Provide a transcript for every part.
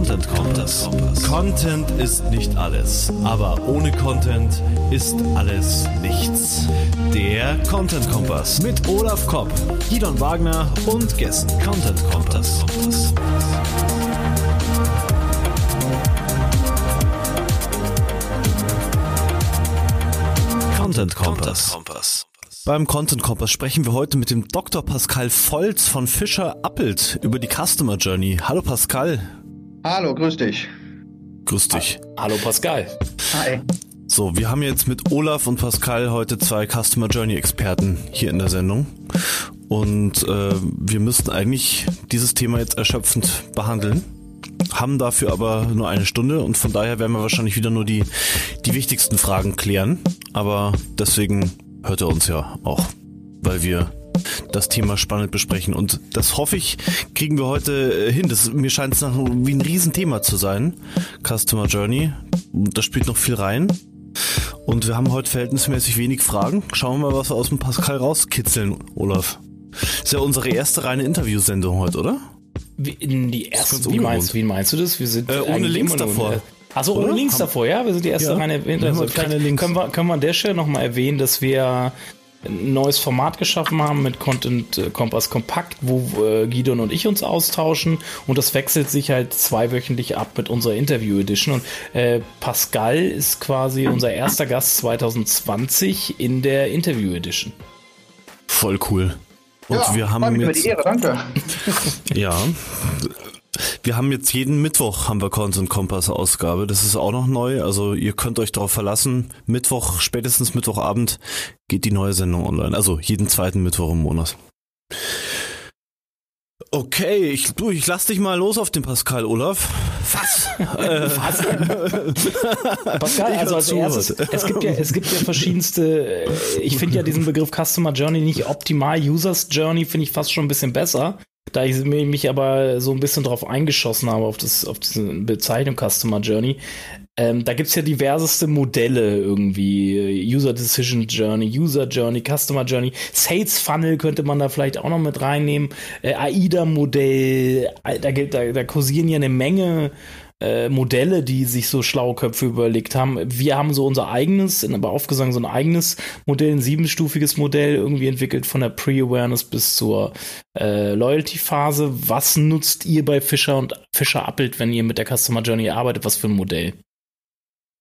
Content Kompass. Content ist nicht alles, aber ohne Content ist alles nichts. Der Content Kompass mit Olaf Kopp, Gidon Wagner und Gästen. Content Kompass. Content Kompass. Beim Content Kompass sprechen wir heute mit dem Dr. Pascal Volz von Fischer Appelt über die Customer Journey. Hallo Pascal. Hallo, grüß dich. Grüß dich. Hallo Pascal. Hi. So, wir haben jetzt mit Olaf und Pascal heute zwei Customer Journey Experten hier in der Sendung. Und äh, wir müssten eigentlich dieses Thema jetzt erschöpfend behandeln haben dafür aber nur eine Stunde und von daher werden wir wahrscheinlich wieder nur die, die wichtigsten Fragen klären. Aber deswegen hört er uns ja auch, weil wir das Thema spannend besprechen. Und das hoffe ich, kriegen wir heute äh, hin. Das, mir scheint es wie ein Riesenthema zu sein. Customer Journey. Da spielt noch viel rein. Und wir haben heute verhältnismäßig wenig Fragen. Schauen wir mal, was wir aus dem Pascal rauskitzeln, Olaf. Ist ja unsere erste reine Interviewsendung heute, oder? Wie, die erste, wie meinst, wie meinst du das? Wir sind äh, ohne Links davor. Achso, ohne Links davor, ja? Wir sind die erste ja, reine also keine Links. Können wir, können wir an der Stelle nochmal erwähnen, dass wir ein neues Format geschaffen haben mit Content äh, Kompass Kompakt, wo äh, und ich uns austauschen und das wechselt sich halt zweiwöchentlich ab mit unserer Interview Edition und äh, Pascal ist quasi unser erster Gast 2020 in der Interview Edition. Voll cool. Und ja, wir haben mir jetzt, die Ehre, danke. ja, wir haben jetzt jeden Mittwoch haben wir Content Kompass Ausgabe. Das ist auch noch neu. Also ihr könnt euch darauf verlassen. Mittwoch, spätestens Mittwochabend geht die neue Sendung online. Also jeden zweiten Mittwoch im Monat. Okay, ich, du, ich lass dich mal los auf den Pascal, Olaf. Was? äh, Was? Pascal, also als erstes, es gibt ja, es gibt ja verschiedenste, äh, ich finde ja diesen Begriff Customer Journey nicht optimal. Users Journey finde ich fast schon ein bisschen besser. Da ich mich aber so ein bisschen drauf eingeschossen habe, auf, das, auf diese Bezeichnung Customer Journey, ähm, da gibt's ja diverseste Modelle irgendwie. User Decision Journey, User Journey, Customer Journey, Sales Funnel könnte man da vielleicht auch noch mit reinnehmen. Äh, AIDA-Modell, da, da, da kursieren ja eine Menge äh, Modelle, die sich so schlaue Köpfe überlegt haben. Wir haben so unser eigenes, in aber aufgesagt, so ein eigenes Modell, ein siebenstufiges Modell irgendwie entwickelt von der Pre-Awareness bis zur äh, Loyalty-Phase. Was nutzt ihr bei Fischer und Fischer Appelt, wenn ihr mit der Customer Journey arbeitet? Was für ein Modell?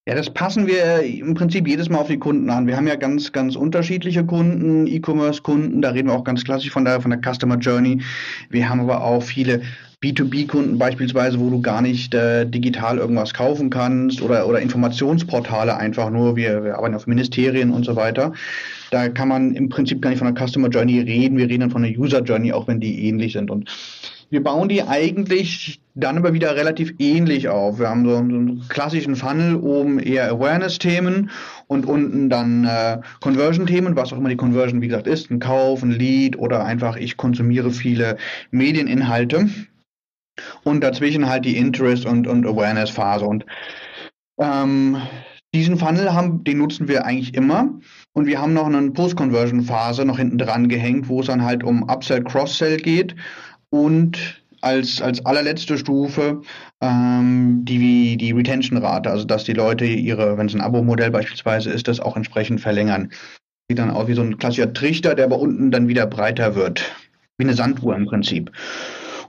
Ja, das passen wir im Prinzip jedes Mal auf die Kunden an. Wir haben ja ganz, ganz unterschiedliche Kunden, E-Commerce-Kunden, da reden wir auch ganz klassisch von der, von der Customer Journey. Wir haben aber auch viele B2B-Kunden beispielsweise, wo du gar nicht äh, digital irgendwas kaufen kannst oder, oder Informationsportale einfach nur. Wir, wir arbeiten auf Ministerien und so weiter. Da kann man im Prinzip gar nicht von der Customer Journey reden. Wir reden dann von der User Journey, auch wenn die ähnlich sind. Und wir bauen die eigentlich dann aber wieder relativ ähnlich auf. Wir haben so einen klassischen Funnel, oben eher Awareness-Themen und unten dann äh, Conversion-Themen, was auch immer die Conversion, wie gesagt, ist, ein Kauf, ein Lead oder einfach ich konsumiere viele Medieninhalte. Und dazwischen halt die Interest- und, und Awareness-Phase. Und ähm, diesen Funnel haben, den nutzen wir eigentlich immer. Und wir haben noch eine Post-Conversion-Phase noch hinten dran gehängt, wo es dann halt um Upsell, Cross-Sell geht und als, als allerletzte Stufe ähm, die, die Retention-Rate, also dass die Leute ihre, wenn es ein Abo-Modell beispielsweise ist, das auch entsprechend verlängern. Sieht dann aus wie so ein klassischer Trichter, der aber unten dann wieder breiter wird. Wie eine Sanduhr im Prinzip.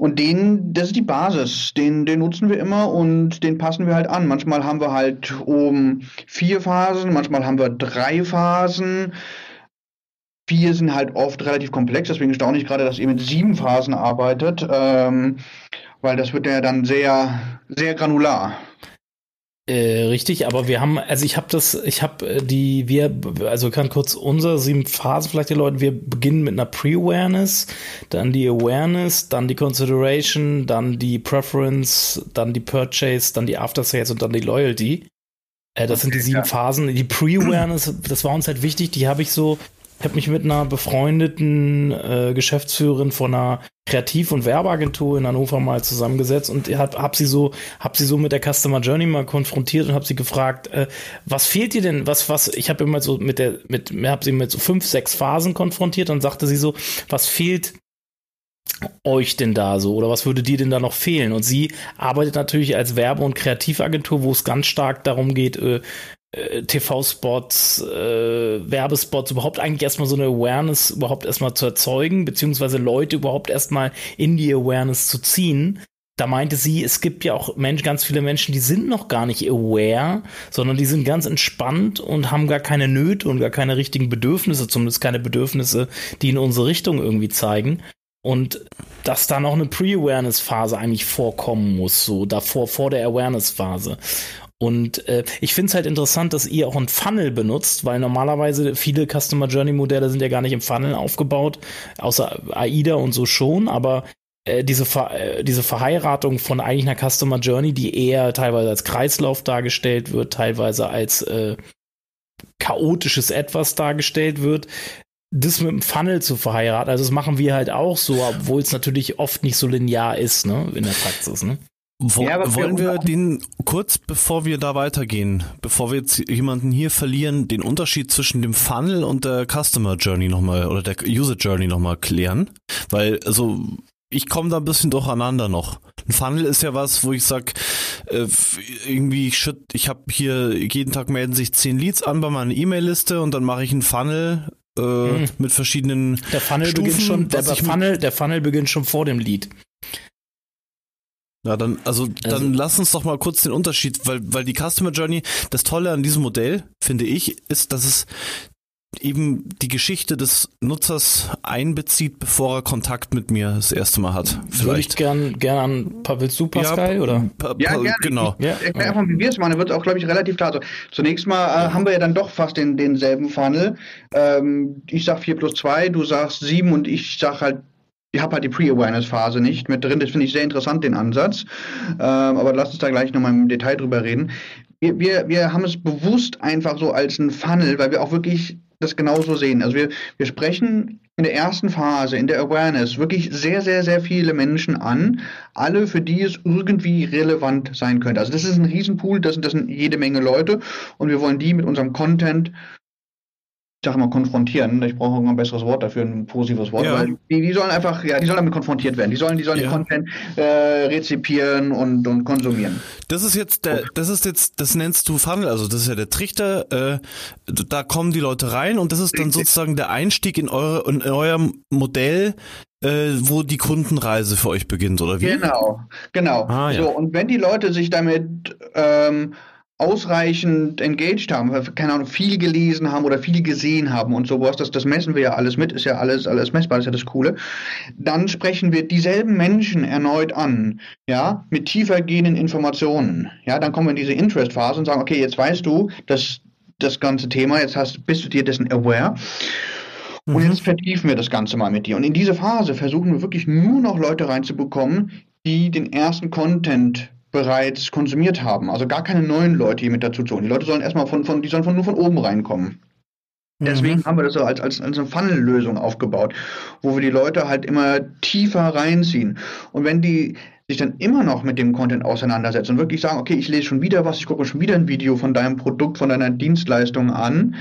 Und den, das ist die Basis, den, den nutzen wir immer und den passen wir halt an. Manchmal haben wir halt oben vier Phasen, manchmal haben wir drei Phasen. Vier sind halt oft relativ komplex, deswegen staune ich gerade, dass ihr mit sieben Phasen arbeitet, ähm, weil das wird ja dann sehr, sehr granular. Äh, richtig, aber wir haben, also ich habe das, ich habe die, wir, also kann kurz unsere sieben Phasen vielleicht die Leute, wir beginnen mit einer Pre-Awareness, dann die Awareness, dann die Consideration, dann die Preference, dann die Purchase, dann die After Sales und dann die Loyalty. Äh, das okay, sind die sieben ja. Phasen. Die Pre-Awareness, das war uns halt wichtig, die habe ich so ich habe mich mit einer befreundeten äh, Geschäftsführerin von einer Kreativ- und Werbeagentur in Hannover mal zusammengesetzt und hab, hab sie so, hab sie so mit der Customer Journey mal konfrontiert und habe sie gefragt, äh, was fehlt dir denn? Was, was? Ich habe immer so mit der, mit, habe sie mit so fünf, sechs Phasen konfrontiert und sagte sie so, was fehlt euch denn da so oder was würde dir denn da noch fehlen? Und sie arbeitet natürlich als Werbe- und Kreativagentur, wo es ganz stark darum geht, äh, TV-Spots, äh, Werbespots, überhaupt eigentlich erstmal so eine Awareness überhaupt erstmal zu erzeugen, beziehungsweise Leute überhaupt erstmal in die Awareness zu ziehen. Da meinte sie, es gibt ja auch Mensch, ganz viele Menschen, die sind noch gar nicht aware, sondern die sind ganz entspannt und haben gar keine Nöte und gar keine richtigen Bedürfnisse, zumindest keine Bedürfnisse, die in unsere Richtung irgendwie zeigen. Und dass da noch eine Pre-Awareness-Phase eigentlich vorkommen muss, so davor, vor der Awareness-Phase. Und äh, ich finde es halt interessant, dass ihr auch ein Funnel benutzt, weil normalerweise viele Customer Journey Modelle sind ja gar nicht im Funnel aufgebaut, außer AIDA und so schon, aber äh, diese, Ver äh, diese Verheiratung von eigentlich einer Customer Journey, die eher teilweise als Kreislauf dargestellt wird, teilweise als äh, chaotisches Etwas dargestellt wird, das mit dem Funnel zu verheiraten. Also das machen wir halt auch so, obwohl es natürlich oft nicht so linear ist, ne, in der Praxis, ne? Wo, ja, wollen wir den kurz, bevor wir da weitergehen, bevor wir jetzt jemanden hier verlieren, den Unterschied zwischen dem Funnel und der Customer Journey nochmal oder der User Journey nochmal klären? Weil, also, ich komme da ein bisschen durcheinander noch. Ein Funnel ist ja was, wo ich sag, äh, irgendwie, ich, ich habe hier jeden Tag melden sich zehn Leads an bei meiner E-Mail-Liste und dann mache ich einen Funnel äh, hm. mit verschiedenen Der Funnel Stufen, beginnt schon, der Funnel, der Funnel beginnt schon vor dem Lead. Ja, dann, also, dann also, lass uns doch mal kurz den Unterschied, weil, weil die Customer Journey, das Tolle an diesem Modell, finde ich, ist, dass es eben die Geschichte des Nutzers einbezieht, bevor er Kontakt mit mir das erste Mal hat. Vielleicht. Würde ich gern, gern an Pavel Pascal, ja, oder? Pa, pa, ja, gerne. genau. Ja, ich erkläre einfach, wie wir es machen, dann wird es auch, glaube ich, relativ klar. Also, zunächst mal äh, haben wir ja dann doch fast den, denselben Funnel. Ähm, ich sag 4 plus 2, du sagst 7 und ich sag halt ich habe halt die Pre-Awareness-Phase nicht mit drin. Das finde ich sehr interessant, den Ansatz. Ähm, aber lass uns da gleich nochmal im Detail drüber reden. Wir, wir, wir haben es bewusst einfach so als ein Funnel, weil wir auch wirklich das genauso sehen. Also wir, wir sprechen in der ersten Phase, in der Awareness, wirklich sehr, sehr, sehr viele Menschen an, alle, für die es irgendwie relevant sein könnte. Also das ist ein Riesenpool, das das sind jede Menge Leute und wir wollen die mit unserem Content ich sage mal konfrontieren, ich brauche ein besseres Wort dafür, ein positives Wort, ja. weil die, die, sollen einfach, ja, die sollen damit konfrontiert werden. Die sollen, die sollen ja. den Content äh, rezipieren und, und konsumieren. Das ist jetzt der, das ist jetzt, das nennst du Funnel, also das ist ja der Trichter, äh, da kommen die Leute rein und das ist dann sozusagen der Einstieg in eure, in euer Modell, äh, wo die Kundenreise für euch beginnt, oder wie? Genau, genau. Ah, ja. So, und wenn die Leute sich damit ähm, ausreichend engaged haben, keine Ahnung, viel gelesen haben oder viel gesehen haben und sowas, das, das messen wir ja alles mit, ist ja alles, alles messbar, ist ja das Coole, dann sprechen wir dieselben Menschen erneut an, ja, mit tiefer gehenden Informationen. Ja, dann kommen wir in diese Interest-Phase und sagen, okay, jetzt weißt du, dass das ganze Thema, jetzt hast, bist du dir dessen aware. Und mhm. jetzt vertiefen wir das Ganze mal mit dir. Und in diese Phase versuchen wir wirklich nur noch Leute reinzubekommen, die den ersten Content bereits konsumiert haben. Also gar keine neuen Leute hier mit dazu zu holen. Die Leute sollen erstmal von, von, die sollen von, nur von oben reinkommen. Deswegen mhm. haben wir das so als, als, als eine Funnel-Lösung aufgebaut, wo wir die Leute halt immer tiefer reinziehen. Und wenn die sich dann immer noch mit dem Content auseinandersetzen und wirklich sagen, okay, ich lese schon wieder was, ich gucke mir schon wieder ein Video von deinem Produkt, von deiner Dienstleistung an,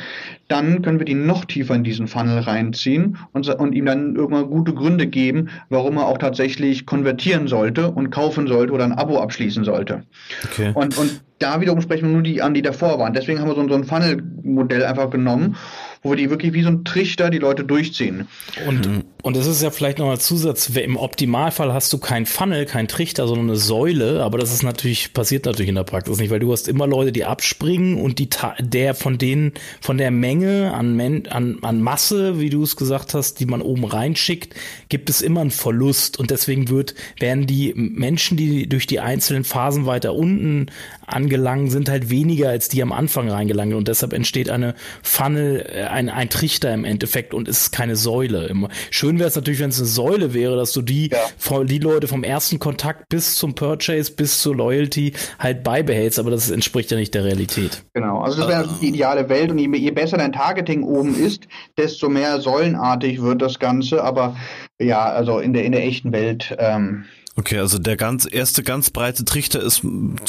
dann können wir die noch tiefer in diesen Funnel reinziehen und, und ihm dann irgendwann gute Gründe geben, warum er auch tatsächlich konvertieren sollte und kaufen sollte oder ein Abo abschließen sollte. Okay. Und, und da wiederum sprechen wir nur die an, die davor waren. Deswegen haben wir so, so ein Funnel-Modell einfach genommen wo wir die wirklich wie so ein Trichter die Leute durchziehen. Und, mhm. und das ist ja vielleicht noch ein Zusatz, im Optimalfall hast du kein Funnel, kein Trichter, sondern eine Säule, aber das ist natürlich, passiert natürlich in der Praxis nicht, weil du hast immer Leute, die abspringen und die der von denen, von der Menge an, Men an, an Masse, wie du es gesagt hast, die man oben reinschickt, gibt es immer einen Verlust und deswegen wird, werden die Menschen, die durch die einzelnen Phasen weiter unten angelangen, sind halt weniger als die am Anfang reingelangen und deshalb entsteht eine Funnel, äh, ein, ein Trichter im Endeffekt und es ist keine Säule. Schön wäre es natürlich, wenn es eine Säule wäre, dass du die, ja. die Leute vom ersten Kontakt bis zum Purchase, bis zur Loyalty halt beibehältst, aber das entspricht ja nicht der Realität. Genau, also das wäre uh. die ideale Welt und je, je besser dein Targeting oben ist, desto mehr säulenartig wird das Ganze, aber ja, also in der, in der echten Welt ähm, Okay, also der ganz erste ganz breite Trichter ist,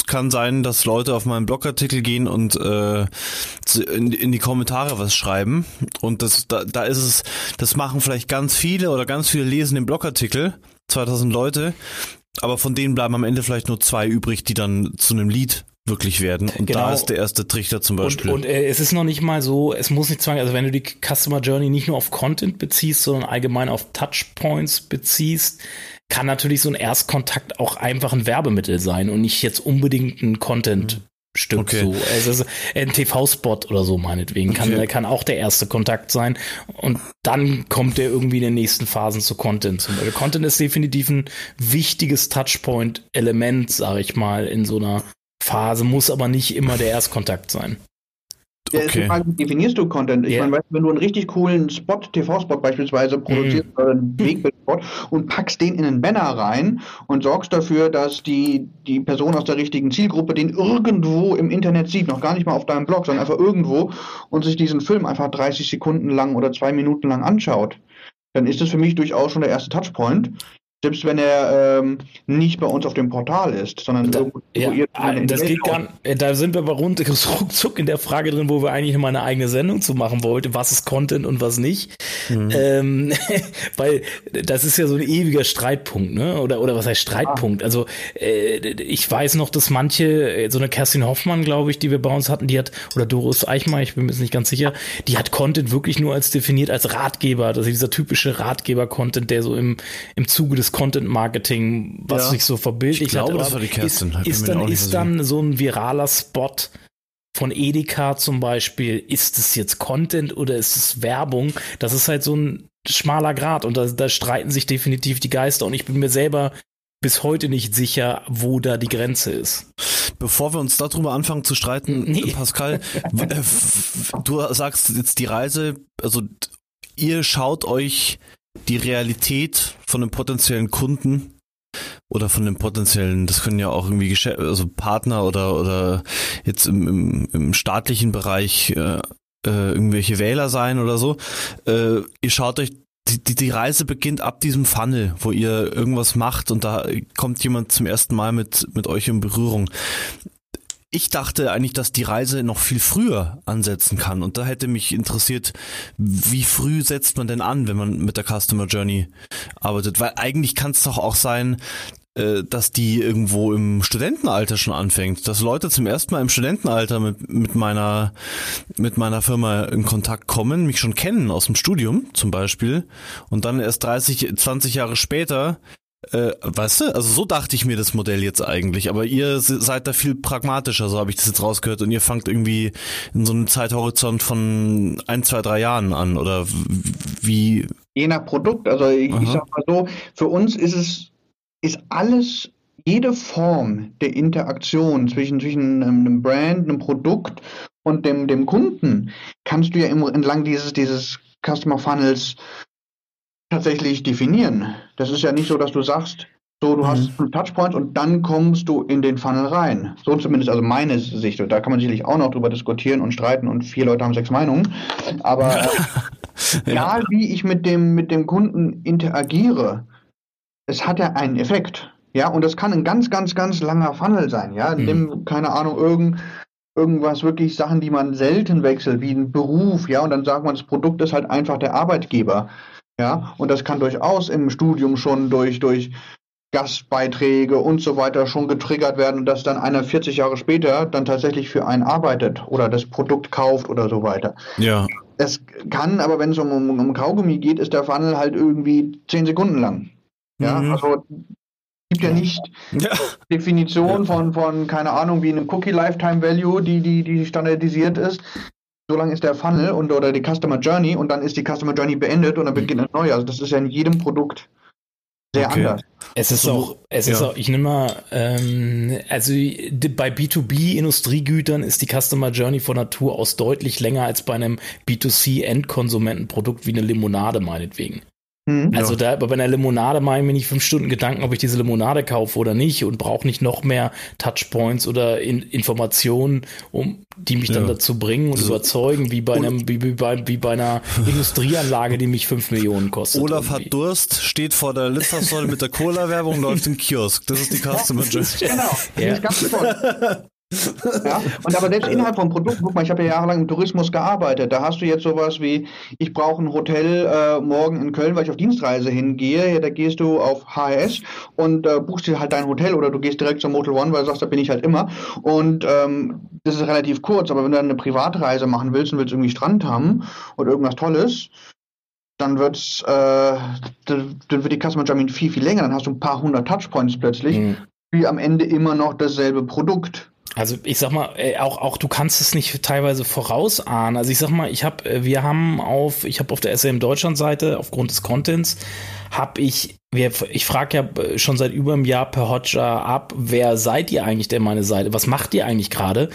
kann sein, dass Leute auf meinen Blogartikel gehen und äh, in, in die Kommentare was schreiben. Und das, da, da ist es, das machen vielleicht ganz viele oder ganz viele lesen den Blogartikel, 2000 Leute, aber von denen bleiben am Ende vielleicht nur zwei übrig, die dann zu einem Lied wirklich werden. Und genau. da ist der erste Trichter zum Beispiel. Und, und äh, es ist noch nicht mal so, es muss nicht zwanghaft, also wenn du die Customer Journey nicht nur auf Content beziehst, sondern allgemein auf Touchpoints beziehst, kann natürlich so ein Erstkontakt auch einfach ein Werbemittel sein und nicht jetzt unbedingt ein Content. Stück okay. so. Also ein TV-Spot oder so meinetwegen kann, okay. kann auch der erste Kontakt sein. Und dann kommt der irgendwie in den nächsten Phasen zu Content. Beispiel. Content ist definitiv ein wichtiges Touchpoint-Element, sage ich mal, in so einer Phase, muss aber nicht immer der Erstkontakt sein. Ja, okay. Frage, wie definierst du Content? Ich yeah. meine, wenn du einen richtig coolen Spot, TV-Spot beispielsweise produzierst mm. oder einen Wegbildspot und packst den in einen Banner rein und sorgst dafür, dass die, die Person aus der richtigen Zielgruppe den irgendwo im Internet sieht, noch gar nicht mal auf deinem Blog, sondern einfach irgendwo und sich diesen Film einfach 30 Sekunden lang oder zwei Minuten lang anschaut, dann ist das für mich durchaus schon der erste Touchpoint. Selbst wenn er ähm, nicht bei uns auf dem Portal ist, sondern da, irgendwo ja, ah, das geht gar, äh, Da sind wir aber rund, ruckzuck in der Frage drin, wo wir eigentlich mal eine eigene Sendung zu machen wollten. Was ist Content und was nicht? Mhm. Ähm, weil das ist ja so ein ewiger Streitpunkt, ne? Oder, oder was heißt Streitpunkt? Ah. Also äh, ich weiß noch, dass manche, äh, so eine Kerstin Hoffmann, glaube ich, die wir bei uns hatten, die hat, oder Doris Eichmar, ich bin mir jetzt nicht ganz sicher, die hat Content wirklich nur als definiert als Ratgeber. Also dieser typische Ratgeber-Content, der so im, im Zuge des Content Marketing, was ja. sich so verbildlicht ich glaube, hat. Das war die Kerstin. Ist, ist dann, ist dann so ein viraler Spot von Edeka zum Beispiel, ist es jetzt Content oder ist es Werbung? Das ist halt so ein schmaler Grad und da, da streiten sich definitiv die Geister und ich bin mir selber bis heute nicht sicher, wo da die Grenze ist. Bevor wir uns darüber anfangen zu streiten, nee. Pascal, äh, du sagst jetzt die Reise, also ihr schaut euch die Realität von einem potenziellen Kunden oder von dem potenziellen, das können ja auch irgendwie Geschäft, also Partner oder oder jetzt im, im, im staatlichen Bereich äh, äh, irgendwelche Wähler sein oder so. Äh, ihr schaut euch die, die, die Reise beginnt ab diesem Funnel, wo ihr irgendwas macht und da kommt jemand zum ersten Mal mit, mit euch in Berührung ich dachte eigentlich, dass die Reise noch viel früher ansetzen kann. Und da hätte mich interessiert, wie früh setzt man denn an, wenn man mit der Customer Journey arbeitet? Weil eigentlich kann es doch auch sein, äh, dass die irgendwo im Studentenalter schon anfängt, dass Leute zum ersten Mal im Studentenalter mit, mit meiner mit meiner Firma in Kontakt kommen, mich schon kennen aus dem Studium zum Beispiel und dann erst 30, 20 Jahre später äh, weißt du, also so dachte ich mir das Modell jetzt eigentlich, aber ihr seid da viel pragmatischer, so habe ich das jetzt rausgehört und ihr fangt irgendwie in so einem Zeithorizont von ein, zwei, drei Jahren an oder wie? Je nach Produkt, also ich, ich sag mal so, für uns ist es, ist alles, jede Form der Interaktion zwischen, zwischen einem Brand, einem Produkt und dem, dem Kunden kannst du ja im, entlang dieses, dieses Customer Funnels tatsächlich definieren. Das ist ja nicht so, dass du sagst, so, du mhm. hast einen Touchpoint und dann kommst du in den Funnel rein. So zumindest also meine Sicht. Und da kann man sicherlich auch noch drüber diskutieren und streiten und vier Leute haben sechs Meinungen. Aber äh, egal wie ich mit dem, mit dem Kunden interagiere, es hat ja einen Effekt. Ja, und das kann ein ganz, ganz, ganz langer Funnel sein. Ja, mhm. nimm, keine Ahnung, irgend, irgendwas wirklich Sachen, die man selten wechselt, wie ein Beruf. Ja, und dann sagt man, das Produkt ist halt einfach der Arbeitgeber. Ja, und das kann durchaus im Studium schon durch, durch Gastbeiträge und so weiter schon getriggert werden, dass dann einer 40 Jahre später dann tatsächlich für einen arbeitet oder das Produkt kauft oder so weiter. Ja. Es kann, aber wenn es um, um, um Kaugummi geht, ist der Funnel halt irgendwie 10 Sekunden lang. Ja, mhm. also gibt ja nicht ja. Definition ja. von, von, keine Ahnung, wie einem Cookie Lifetime Value, die, die, die standardisiert ist so lange ist der Funnel und oder die Customer Journey und dann ist die Customer Journey beendet und dann beginnt ein neuer. Also das ist ja in jedem Produkt sehr okay. anders. Es ist auch, es ja. ist auch, ich nehme mal, ähm, also bei B2B-Industriegütern ist die Customer Journey von Natur aus deutlich länger als bei einem B2C-Endkonsumentenprodukt wie eine Limonade meinetwegen. Mhm, also ja. da bei einer Limonade mache ich mir nicht fünf Stunden Gedanken, ob ich diese Limonade kaufe oder nicht und brauche nicht noch mehr Touchpoints oder in, Informationen, um die mich ja. dann dazu bringen und so. überzeugen, wie bei einem wie, wie, bei, wie bei einer Industrieanlage, die mich fünf Millionen kostet. Olaf irgendwie. hat Durst, steht vor der Litfaßsäule mit der Cola-Werbung, läuft im Kiosk. Das ist die Customer Journey. Genau. Das ist ganz toll. Ja, und aber selbst innerhalb vom Produkt, guck mal, ich habe ja jahrelang im Tourismus gearbeitet. Da hast du jetzt sowas wie, ich brauche ein Hotel äh, morgen in Köln, weil ich auf Dienstreise hingehe. Ja, da gehst du auf HS und äh, buchst dir halt dein Hotel oder du gehst direkt zum Motel One, weil du sagst, da bin ich halt immer. Und ähm, das ist relativ kurz, aber wenn du dann eine Privatreise machen willst und willst irgendwie Strand haben oder irgendwas Tolles, dann wird's, äh, dann wird die Customer Journey viel, viel länger. Dann hast du ein paar hundert Touchpoints plötzlich, mhm. wie am Ende immer noch dasselbe Produkt. Also ich sag mal, äh, auch, auch du kannst es nicht teilweise vorausahnen. Also ich sag mal, ich habe, äh, wir haben auf, ich habe auf der SM Deutschland Seite aufgrund des Contents habe ich, wir, ich frage ja äh, schon seit über einem Jahr per Hotjar ab, wer seid ihr eigentlich denn meine Seite? Was macht ihr eigentlich gerade?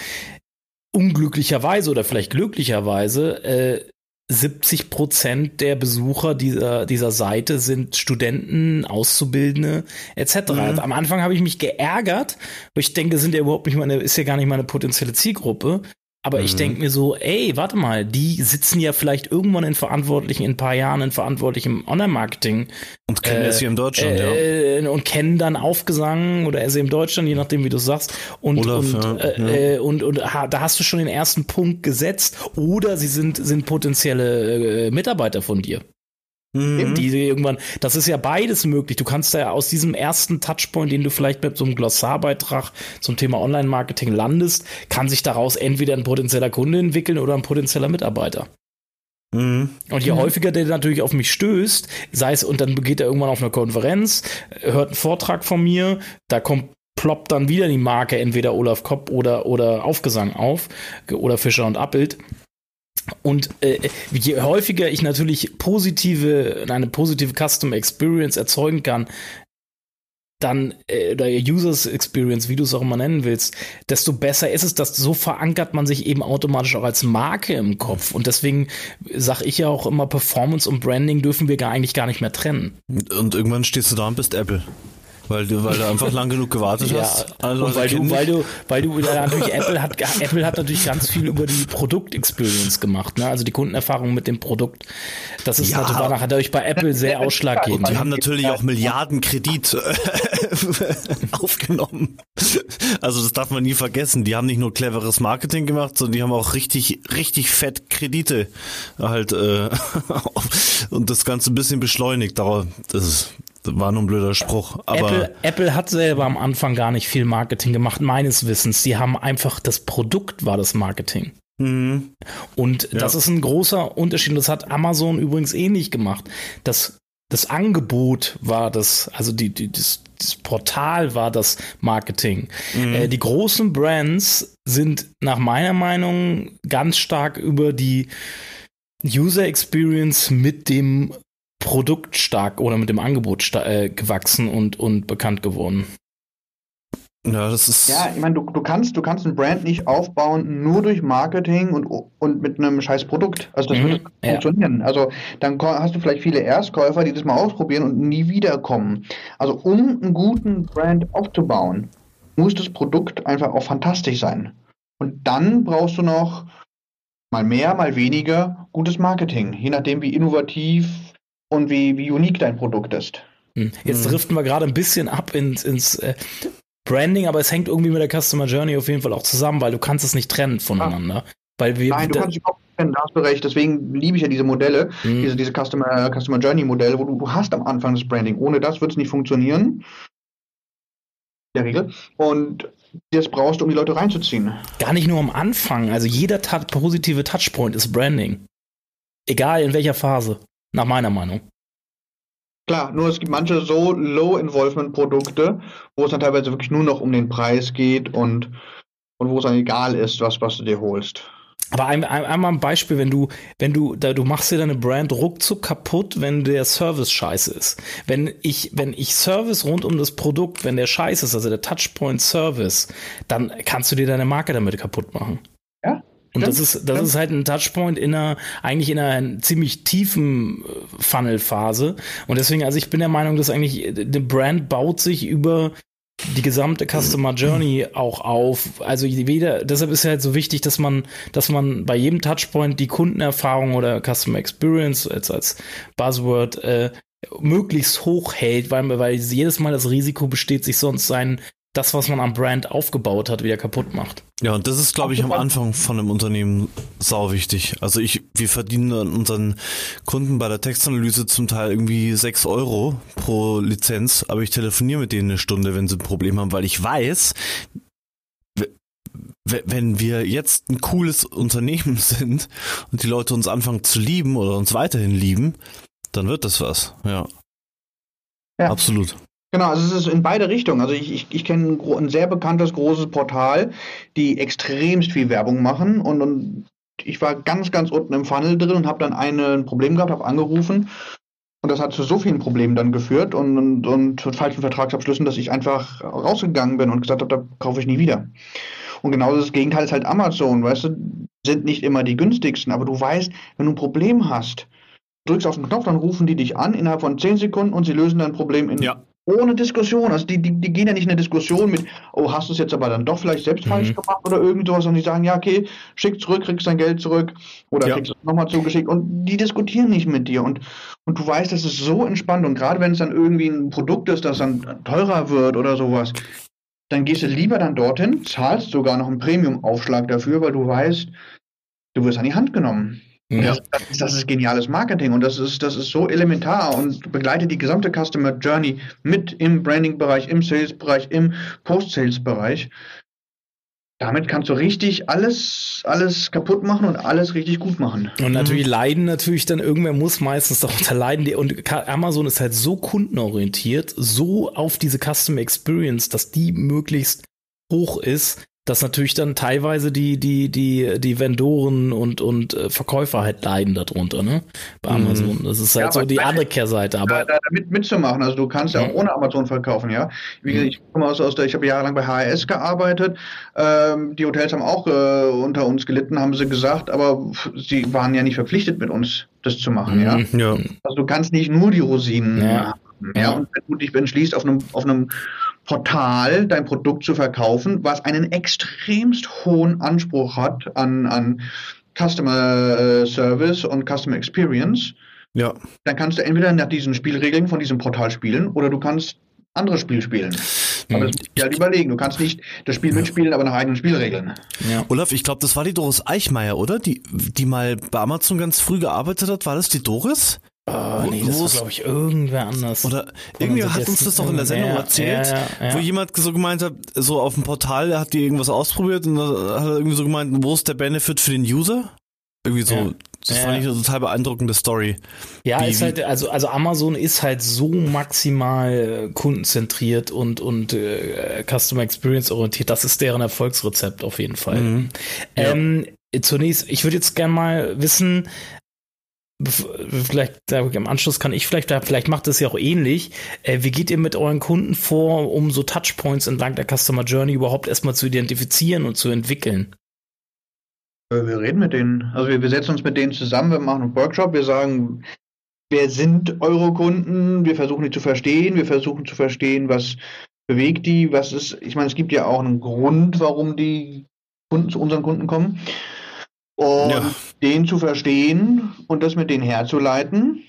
Unglücklicherweise oder vielleicht glücklicherweise äh, 70 Prozent der Besucher dieser, dieser Seite sind Studenten, Auszubildende etc. Mhm. Am Anfang habe ich mich geärgert, weil ich denke, sind ja überhaupt nicht meine, ist ja gar nicht meine potenzielle Zielgruppe. Aber mhm. ich denke mir so, ey, warte mal, die sitzen ja vielleicht irgendwann in Verantwortlichen, in ein paar Jahren in Verantwortlichen Online-Marketing. Und kennen äh, SEO in Deutschland, äh, ja. Und kennen dann Aufgesang oder in Deutschland, je nachdem, wie du sagst. Und, Olaf, und, ja, äh, ja. und, und ha, da hast du schon den ersten Punkt gesetzt. Oder sie sind, sind potenzielle äh, Mitarbeiter von dir. Mhm. Die irgendwann, das ist ja beides möglich. Du kannst ja aus diesem ersten Touchpoint, den du vielleicht mit so einem Glossarbeitrag zum Thema Online-Marketing landest, kann sich daraus entweder ein potenzieller Kunde entwickeln oder ein potenzieller Mitarbeiter. Mhm. Und je mhm. häufiger der natürlich auf mich stößt, sei es, und dann geht er irgendwann auf einer Konferenz, hört einen Vortrag von mir, da kommt ploppt dann wieder die Marke entweder Olaf Kopp oder, oder Aufgesang auf oder Fischer und Appelt und äh, je häufiger ich natürlich positive, eine positive Custom Experience erzeugen kann, dann, äh, oder Users Experience, wie du es auch immer nennen willst, desto besser ist es, dass so verankert man sich eben automatisch auch als Marke im Kopf. Und deswegen sage ich ja auch immer, Performance und Branding dürfen wir gar eigentlich gar nicht mehr trennen. Und irgendwann stehst du da und bist Apple. Weil du, weil du einfach lang genug gewartet ja, hast. und weil du, weil du, weil du, ja, natürlich Apple hat, Apple hat natürlich ganz viel über die Produktexperience gemacht, ne? Also die Kundenerfahrung mit dem Produkt. Das ist ja. natürlich, war natürlich bei Apple sehr ausschlaggebend. Die haben natürlich auch Milliarden Kredit äh, aufgenommen. Also das darf man nie vergessen. Die haben nicht nur cleveres Marketing gemacht, sondern die haben auch richtig, richtig fett Kredite halt äh, und das Ganze ein bisschen beschleunigt. Aber das ist war nur ein blöder Spruch. Aber Apple, Apple hat selber am Anfang gar nicht viel Marketing gemacht, meines Wissens. Sie haben einfach, das Produkt war das Marketing. Mhm. Und ja. das ist ein großer Unterschied. Das hat Amazon übrigens ähnlich gemacht. Das, das Angebot war das, also die, die, das, das Portal war das Marketing. Mhm. Äh, die großen Brands sind nach meiner Meinung ganz stark über die User Experience mit dem Produkt stark oder mit dem Angebot äh, gewachsen und, und bekannt geworden. Ja, das ist. Ja, ich meine, du, du kannst, du kannst ein Brand nicht aufbauen nur durch Marketing und, und mit einem scheiß Produkt. Also das mhm, würde ja. funktionieren. Also dann hast du vielleicht viele Erstkäufer, die das mal ausprobieren und nie wiederkommen. Also um einen guten Brand aufzubauen, muss das Produkt einfach auch fantastisch sein. Und dann brauchst du noch mal mehr, mal weniger gutes Marketing, je nachdem wie innovativ und wie, wie unique dein Produkt ist. Hm. Jetzt hm. driften wir gerade ein bisschen ab ins, ins äh, Branding, aber es hängt irgendwie mit der Customer Journey auf jeden Fall auch zusammen, weil du kannst es nicht trennen voneinander. Ah. Weil wir, Nein, du kannst dich auch trennen, da hast du recht. Deswegen liebe ich ja diese Modelle, mhm. diese, diese Customer, Customer Journey Modelle, wo du, du hast am Anfang das Branding. Ohne das wird es nicht funktionieren. In der Regel. Und das brauchst du, um die Leute reinzuziehen. Gar nicht nur am Anfang. Also jeder positive Touchpoint ist Branding. Egal in welcher Phase. Nach meiner Meinung. Klar, nur es gibt manche so Low-Involvement-Produkte, wo es dann teilweise wirklich nur noch um den Preis geht und, und wo es dann egal ist, was, was du dir holst. Aber ein, ein, einmal ein Beispiel, wenn du, wenn du, da, du machst dir deine Brand ruckzuck kaputt, wenn der Service scheiße ist. Wenn ich, wenn ich Service rund um das Produkt, wenn der scheiße ist, also der Touchpoint Service, dann kannst du dir deine Marke damit kaputt machen. Ja, Und ja, das ist, das ist halt ein Touchpoint in einer, eigentlich in einer ziemlich tiefen äh, Funnel-Phase. Und deswegen, also ich bin der Meinung, dass eigentlich eine Brand baut sich über die gesamte Customer Journey auch auf. Also weder, deshalb ist ja halt so wichtig, dass man, dass man bei jedem Touchpoint die Kundenerfahrung oder Customer Experience als, als Buzzword äh, möglichst hoch hält, weil, weil jedes Mal das Risiko besteht, sich sonst sein das, was man am Brand aufgebaut hat, wieder kaputt macht. Ja, und das ist, glaube ich, am Anfang von einem Unternehmen sau wichtig. Also ich, wir verdienen an unseren Kunden bei der Textanalyse zum Teil irgendwie sechs Euro pro Lizenz, aber ich telefoniere mit denen eine Stunde, wenn sie ein Problem haben, weil ich weiß, wenn wir jetzt ein cooles Unternehmen sind und die Leute uns anfangen zu lieben oder uns weiterhin lieben, dann wird das was, ja. Ja. Absolut. Genau, also es ist in beide Richtungen. Also ich, ich, ich kenne ein, ein, sehr bekanntes, großes Portal, die extremst viel Werbung machen und, und ich war ganz, ganz unten im Funnel drin und habe dann eine, ein Problem gehabt, habe angerufen und das hat zu so vielen Problemen dann geführt und, und, und zu falschen Vertragsabschlüssen, dass ich einfach rausgegangen bin und gesagt habe, da kaufe ich nie wieder. Und genau das Gegenteil ist halt Amazon, weißt du, sind nicht immer die günstigsten, aber du weißt, wenn du ein Problem hast, drückst auf den Knopf, dann rufen die dich an innerhalb von 10 Sekunden und sie lösen dein Problem in ja. Ohne Diskussion. Also die, die, die gehen ja nicht in eine Diskussion mit, oh, hast du es jetzt aber dann doch vielleicht selbst mhm. falsch gemacht oder irgend sowas, sondern die sagen, ja, okay, schick zurück, kriegst dein Geld zurück oder ja. kriegst es nochmal zugeschickt und die diskutieren nicht mit dir und, und du weißt, das ist so entspannt und gerade wenn es dann irgendwie ein Produkt ist, das dann teurer wird oder sowas, dann gehst du lieber dann dorthin, zahlst sogar noch einen Premium-Aufschlag dafür, weil du weißt, du wirst an die Hand genommen. Ja. Das, ist, das, ist, geniales Marketing und das ist, das ist so elementar und begleitet die gesamte Customer Journey mit im Branding-Bereich, im Sales-Bereich, im Post-Sales-Bereich. Damit kannst du richtig alles, alles kaputt machen und alles richtig gut machen. Und natürlich mhm. leiden natürlich dann irgendwer muss meistens darunter leiden. Die, und Amazon ist halt so kundenorientiert, so auf diese Customer Experience, dass die möglichst hoch ist, dass natürlich dann teilweise die, die, die, die Vendoren und, und äh, Verkäufer halt leiden darunter, ne? Bei mhm. Amazon. Das ist halt ja, so die andere Kehrseite. Aber da, da mit, mitzumachen, also du kannst ja auch mhm. ohne Amazon verkaufen, ja. Wie gesagt, ich komme aus, aus der, ich habe jahrelang bei HRS gearbeitet. Ähm, die Hotels haben auch äh, unter uns gelitten, haben sie gesagt, aber sie waren ja nicht verpflichtet mit uns das zu machen, ja. Mhm, ja. Also du kannst nicht nur die Rosinen ja. haben. Ja, ja. und wenn du dich entschließt, auf einem, auf einem Portal dein Produkt zu verkaufen, was einen extremst hohen Anspruch hat an, an Customer äh, Service und Customer Experience, ja. dann kannst du entweder nach diesen Spielregeln von diesem Portal spielen oder du kannst anderes Spiel spielen. Aber das musst du halt überlegen. Du kannst nicht das Spiel mitspielen, aber nach eigenen Spielregeln. Ja. Olaf, ich glaube, das war die Doris Eichmeier, oder? Die, die mal bei Amazon ganz früh gearbeitet hat. War das die Doris? Oh, nee, das war, glaube ich, irgendwer anders. Oder irgendwer hat uns das doch in der Sendung ja, erzählt, ja, ja, wo jemand so gemeint hat, so auf dem Portal hat die irgendwas ausprobiert und da hat er irgendwie so gemeint, wo ist der Benefit für den User? Irgendwie so, das fand ich eine total beeindruckende Story. Ja, wie, ist halt, also, also Amazon ist halt so maximal kundenzentriert und, und äh, Customer Experience orientiert. Das ist deren Erfolgsrezept auf jeden Fall. Mhm. Ähm, zunächst, ich würde jetzt gerne mal wissen, vielleicht im Anschluss kann ich vielleicht, vielleicht macht es ja auch ähnlich. Äh, wie geht ihr mit euren Kunden vor, um so Touchpoints entlang der Customer Journey überhaupt erstmal zu identifizieren und zu entwickeln? Äh, wir reden mit denen. Also wir, setzen uns mit denen zusammen, wir machen einen Workshop, wir sagen, wer sind eure Kunden? Wir versuchen die zu verstehen, wir versuchen zu verstehen, was bewegt die, was ist, ich meine, es gibt ja auch einen Grund, warum die Kunden zu unseren Kunden kommen. Und ja. den zu verstehen und das mit denen herzuleiten,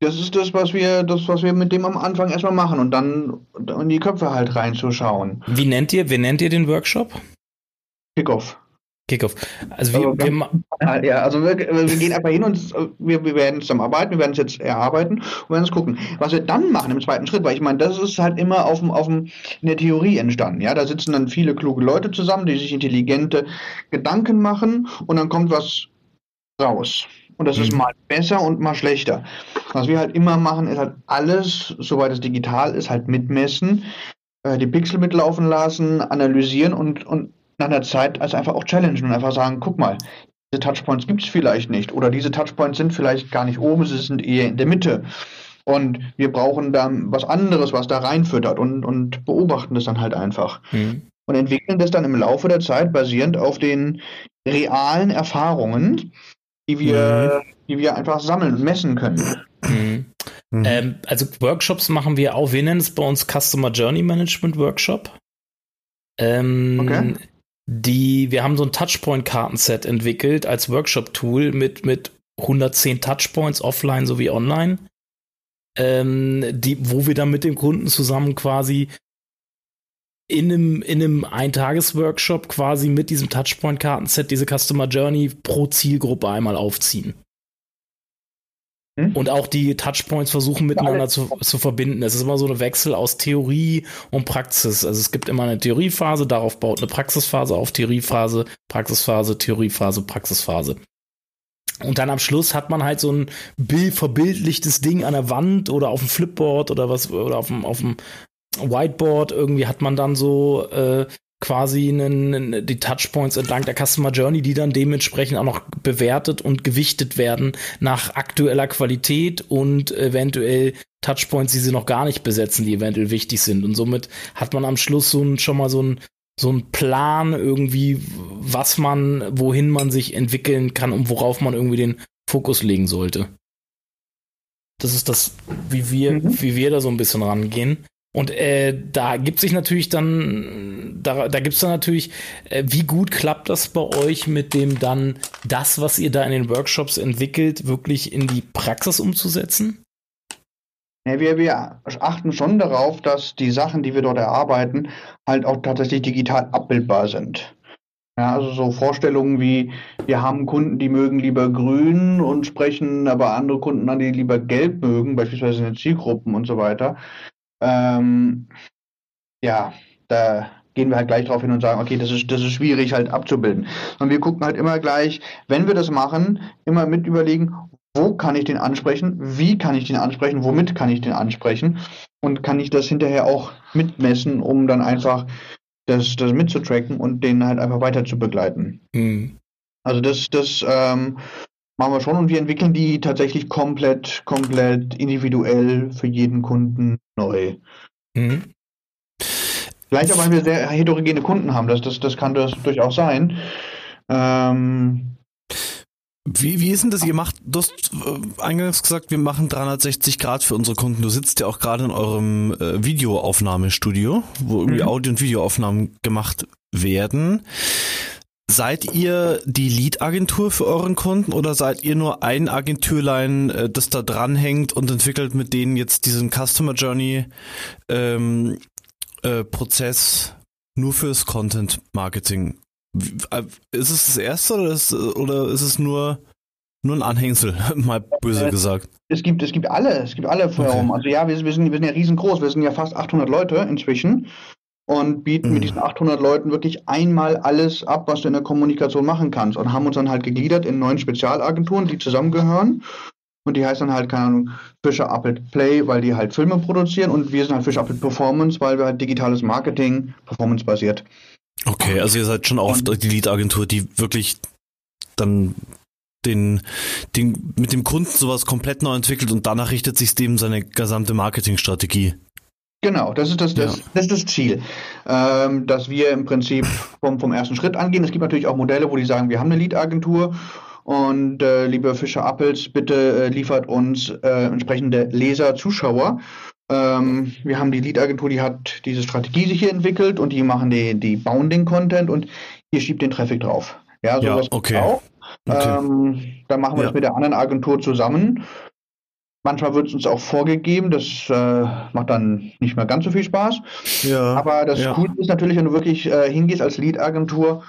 das ist das, was wir, das, was wir mit dem am Anfang erstmal machen und dann in die Köpfe halt reinzuschauen. Wie nennt ihr, wie nennt ihr den Workshop? Kickoff. Kickoff. Also, wir, also, wir ja, also wir, wir, gehen einfach hin und wir, wir werden zusammenarbeiten, wir werden es jetzt erarbeiten und werden es gucken. Was wir dann machen im zweiten Schritt, weil ich meine, das ist halt immer auf dem, auf dem, in der Theorie entstanden. Ja, da sitzen dann viele kluge Leute zusammen, die sich intelligente Gedanken machen und dann kommt was raus. Und das mhm. ist mal besser und mal schlechter. Was wir halt immer machen, ist halt alles, soweit es digital ist, halt mitmessen, äh, die Pixel mitlaufen lassen, analysieren und, und nach einer Zeit also einfach auch challengen und einfach sagen, guck mal, diese Touchpoints gibt es vielleicht nicht oder diese Touchpoints sind vielleicht gar nicht oben, sie sind eher in der Mitte. Und wir brauchen dann was anderes, was da reinfüttert und, und beobachten das dann halt einfach. Mhm. und entwickeln das dann im Laufe der Zeit basierend auf den realen Erfahrungen, die wir, mhm. die wir einfach sammeln und messen können. Mhm. Mhm. Ähm, also Workshops machen wir auch. Wir nennen es bei uns Customer Journey Management Workshop. Ähm, okay. Die, wir haben so ein Touchpoint-Kartenset entwickelt als Workshop-Tool mit, mit 110 Touchpoints offline sowie online. Ähm, die, wo wir dann mit dem Kunden zusammen quasi in einem, in einem Eintages-Workshop quasi mit diesem Touchpoint-Kartenset diese Customer Journey pro Zielgruppe einmal aufziehen. Hm? Und auch die Touchpoints versuchen miteinander zu, zu verbinden. Es ist immer so ein Wechsel aus Theorie und Praxis. Also es gibt immer eine Theoriephase, darauf baut eine Praxisphase auf, Theoriephase, Praxisphase, Theoriephase, Praxisphase. Und dann am Schluss hat man halt so ein Bild, verbildlichtes Ding an der Wand oder auf dem Flipboard oder was, oder auf dem, auf dem Whiteboard. Irgendwie hat man dann so äh, quasi einen, die Touchpoints entlang der Customer Journey, die dann dementsprechend auch noch bewertet und gewichtet werden nach aktueller Qualität und eventuell Touchpoints, die sie noch gar nicht besetzen, die eventuell wichtig sind. Und somit hat man am Schluss so ein, schon mal so ein so ein Plan irgendwie, was man, wohin man sich entwickeln kann und worauf man irgendwie den Fokus legen sollte. Das ist das, wie wir, mhm. wie wir da so ein bisschen rangehen. Und äh, da gibt sich natürlich dann, da, da gibt es dann natürlich, äh, wie gut klappt das bei euch mit dem dann, das, was ihr da in den Workshops entwickelt, wirklich in die Praxis umzusetzen? Ja, wir, wir achten schon darauf, dass die Sachen, die wir dort erarbeiten, halt auch tatsächlich digital abbildbar sind. Ja, also so Vorstellungen wie, wir haben Kunden, die mögen lieber grün und sprechen aber andere Kunden an, die lieber gelb mögen, beispielsweise in den Zielgruppen und so weiter. Ähm, ja, da gehen wir halt gleich drauf hin und sagen, okay, das ist, das ist schwierig halt abzubilden. Und wir gucken halt immer gleich, wenn wir das machen, immer mit überlegen, wo kann ich den ansprechen, wie kann ich den ansprechen, womit kann ich den ansprechen und kann ich das hinterher auch mitmessen, um dann einfach das, das mitzutracken und den halt einfach weiter zu begleiten. Mhm. Also das, das ähm, machen wir schon und wir entwickeln die tatsächlich komplett, komplett individuell für jeden Kunden neu. Mhm. Vielleicht auch, weil wir sehr heterogene Kunden haben, das, das, das kann das durchaus sein. Ähm, wie, wie ist denn das? Ihr macht, du hast äh, eingangs gesagt, wir machen 360 Grad für unsere Kunden. Du sitzt ja auch gerade in eurem äh, Videoaufnahmestudio, wo irgendwie mhm. Audio- und Videoaufnahmen gemacht werden. Seid ihr die Lead-Agentur für euren Kunden oder seid ihr nur ein Agenturlein, äh, das da dranhängt und entwickelt mit denen jetzt diesen Customer Journey ähm, äh, Prozess nur fürs Content Marketing? Äh, ist es das erste oder ist, oder ist es nur, nur ein Anhängsel, mal böse äh, gesagt? Es gibt, es gibt alle, es gibt alle Firmen. Okay. Also ja, wir, wir, sind, wir sind ja riesengroß, wir sind ja fast 800 Leute inzwischen und bieten mhm. mit diesen 800 Leuten wirklich einmal alles ab, was du in der Kommunikation machen kannst und haben uns dann halt gegliedert in neun Spezialagenturen, die zusammengehören. Und die heißen dann halt, keine Ahnung, Fischer Appelt Play, weil die halt Filme produzieren und wir sind halt Fischer Appelt Performance, weil wir halt digitales Marketing, Performance basiert. Okay, also ihr seid schon auch die Lead-Agentur, die wirklich dann den, den, mit dem Kunden sowas komplett neu entwickelt und danach richtet sich dem seine gesamte Marketingstrategie. Genau, das ist das, das, ja. das, ist das Ziel, ähm, dass wir im Prinzip vom, vom ersten Schritt angehen. Es gibt natürlich auch Modelle, wo die sagen, wir haben eine Lead-Agentur und äh, liebe Fischer Appels, bitte äh, liefert uns äh, entsprechende Leser, Zuschauer. Ähm, wir haben die Lead-Agentur, die hat diese Strategie sich hier entwickelt und die machen die, die bauen den Content und hier schiebt den Traffic drauf. Ja, sowas ja, okay. auch. Okay. Ähm, dann machen wir ja. das mit der anderen Agentur zusammen Manchmal wird es uns auch vorgegeben, das äh, macht dann nicht mehr ganz so viel Spaß. Ja, Aber das ja. Coole ist natürlich, wenn du wirklich äh, hingehst als Lead-Agentur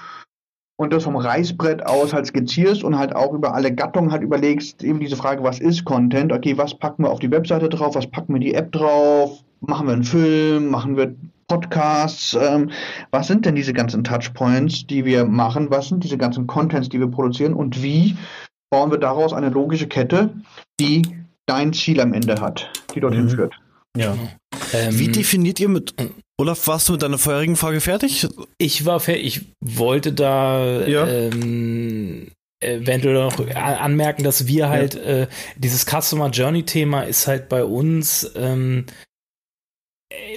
und das vom Reißbrett aus halt skizzierst und halt auch über alle Gattungen halt überlegst, eben diese Frage, was ist Content? Okay, was packen wir auf die Webseite drauf? Was packen wir die App drauf? Machen wir einen Film? Machen wir Podcasts? Ähm, was sind denn diese ganzen Touchpoints, die wir machen? Was sind diese ganzen Contents, die wir produzieren? Und wie bauen wir daraus eine logische Kette, die dein Ziel am Ende hat, die dorthin mhm. führt. Ja. Ähm, Wie definiert ihr mit Olaf, warst du mit deiner vorherigen Frage fertig? Ich war fertig. Ich wollte da ja. ähm, eventuell noch anmerken, dass wir halt ja. äh, dieses Customer Journey Thema ist halt bei uns ähm,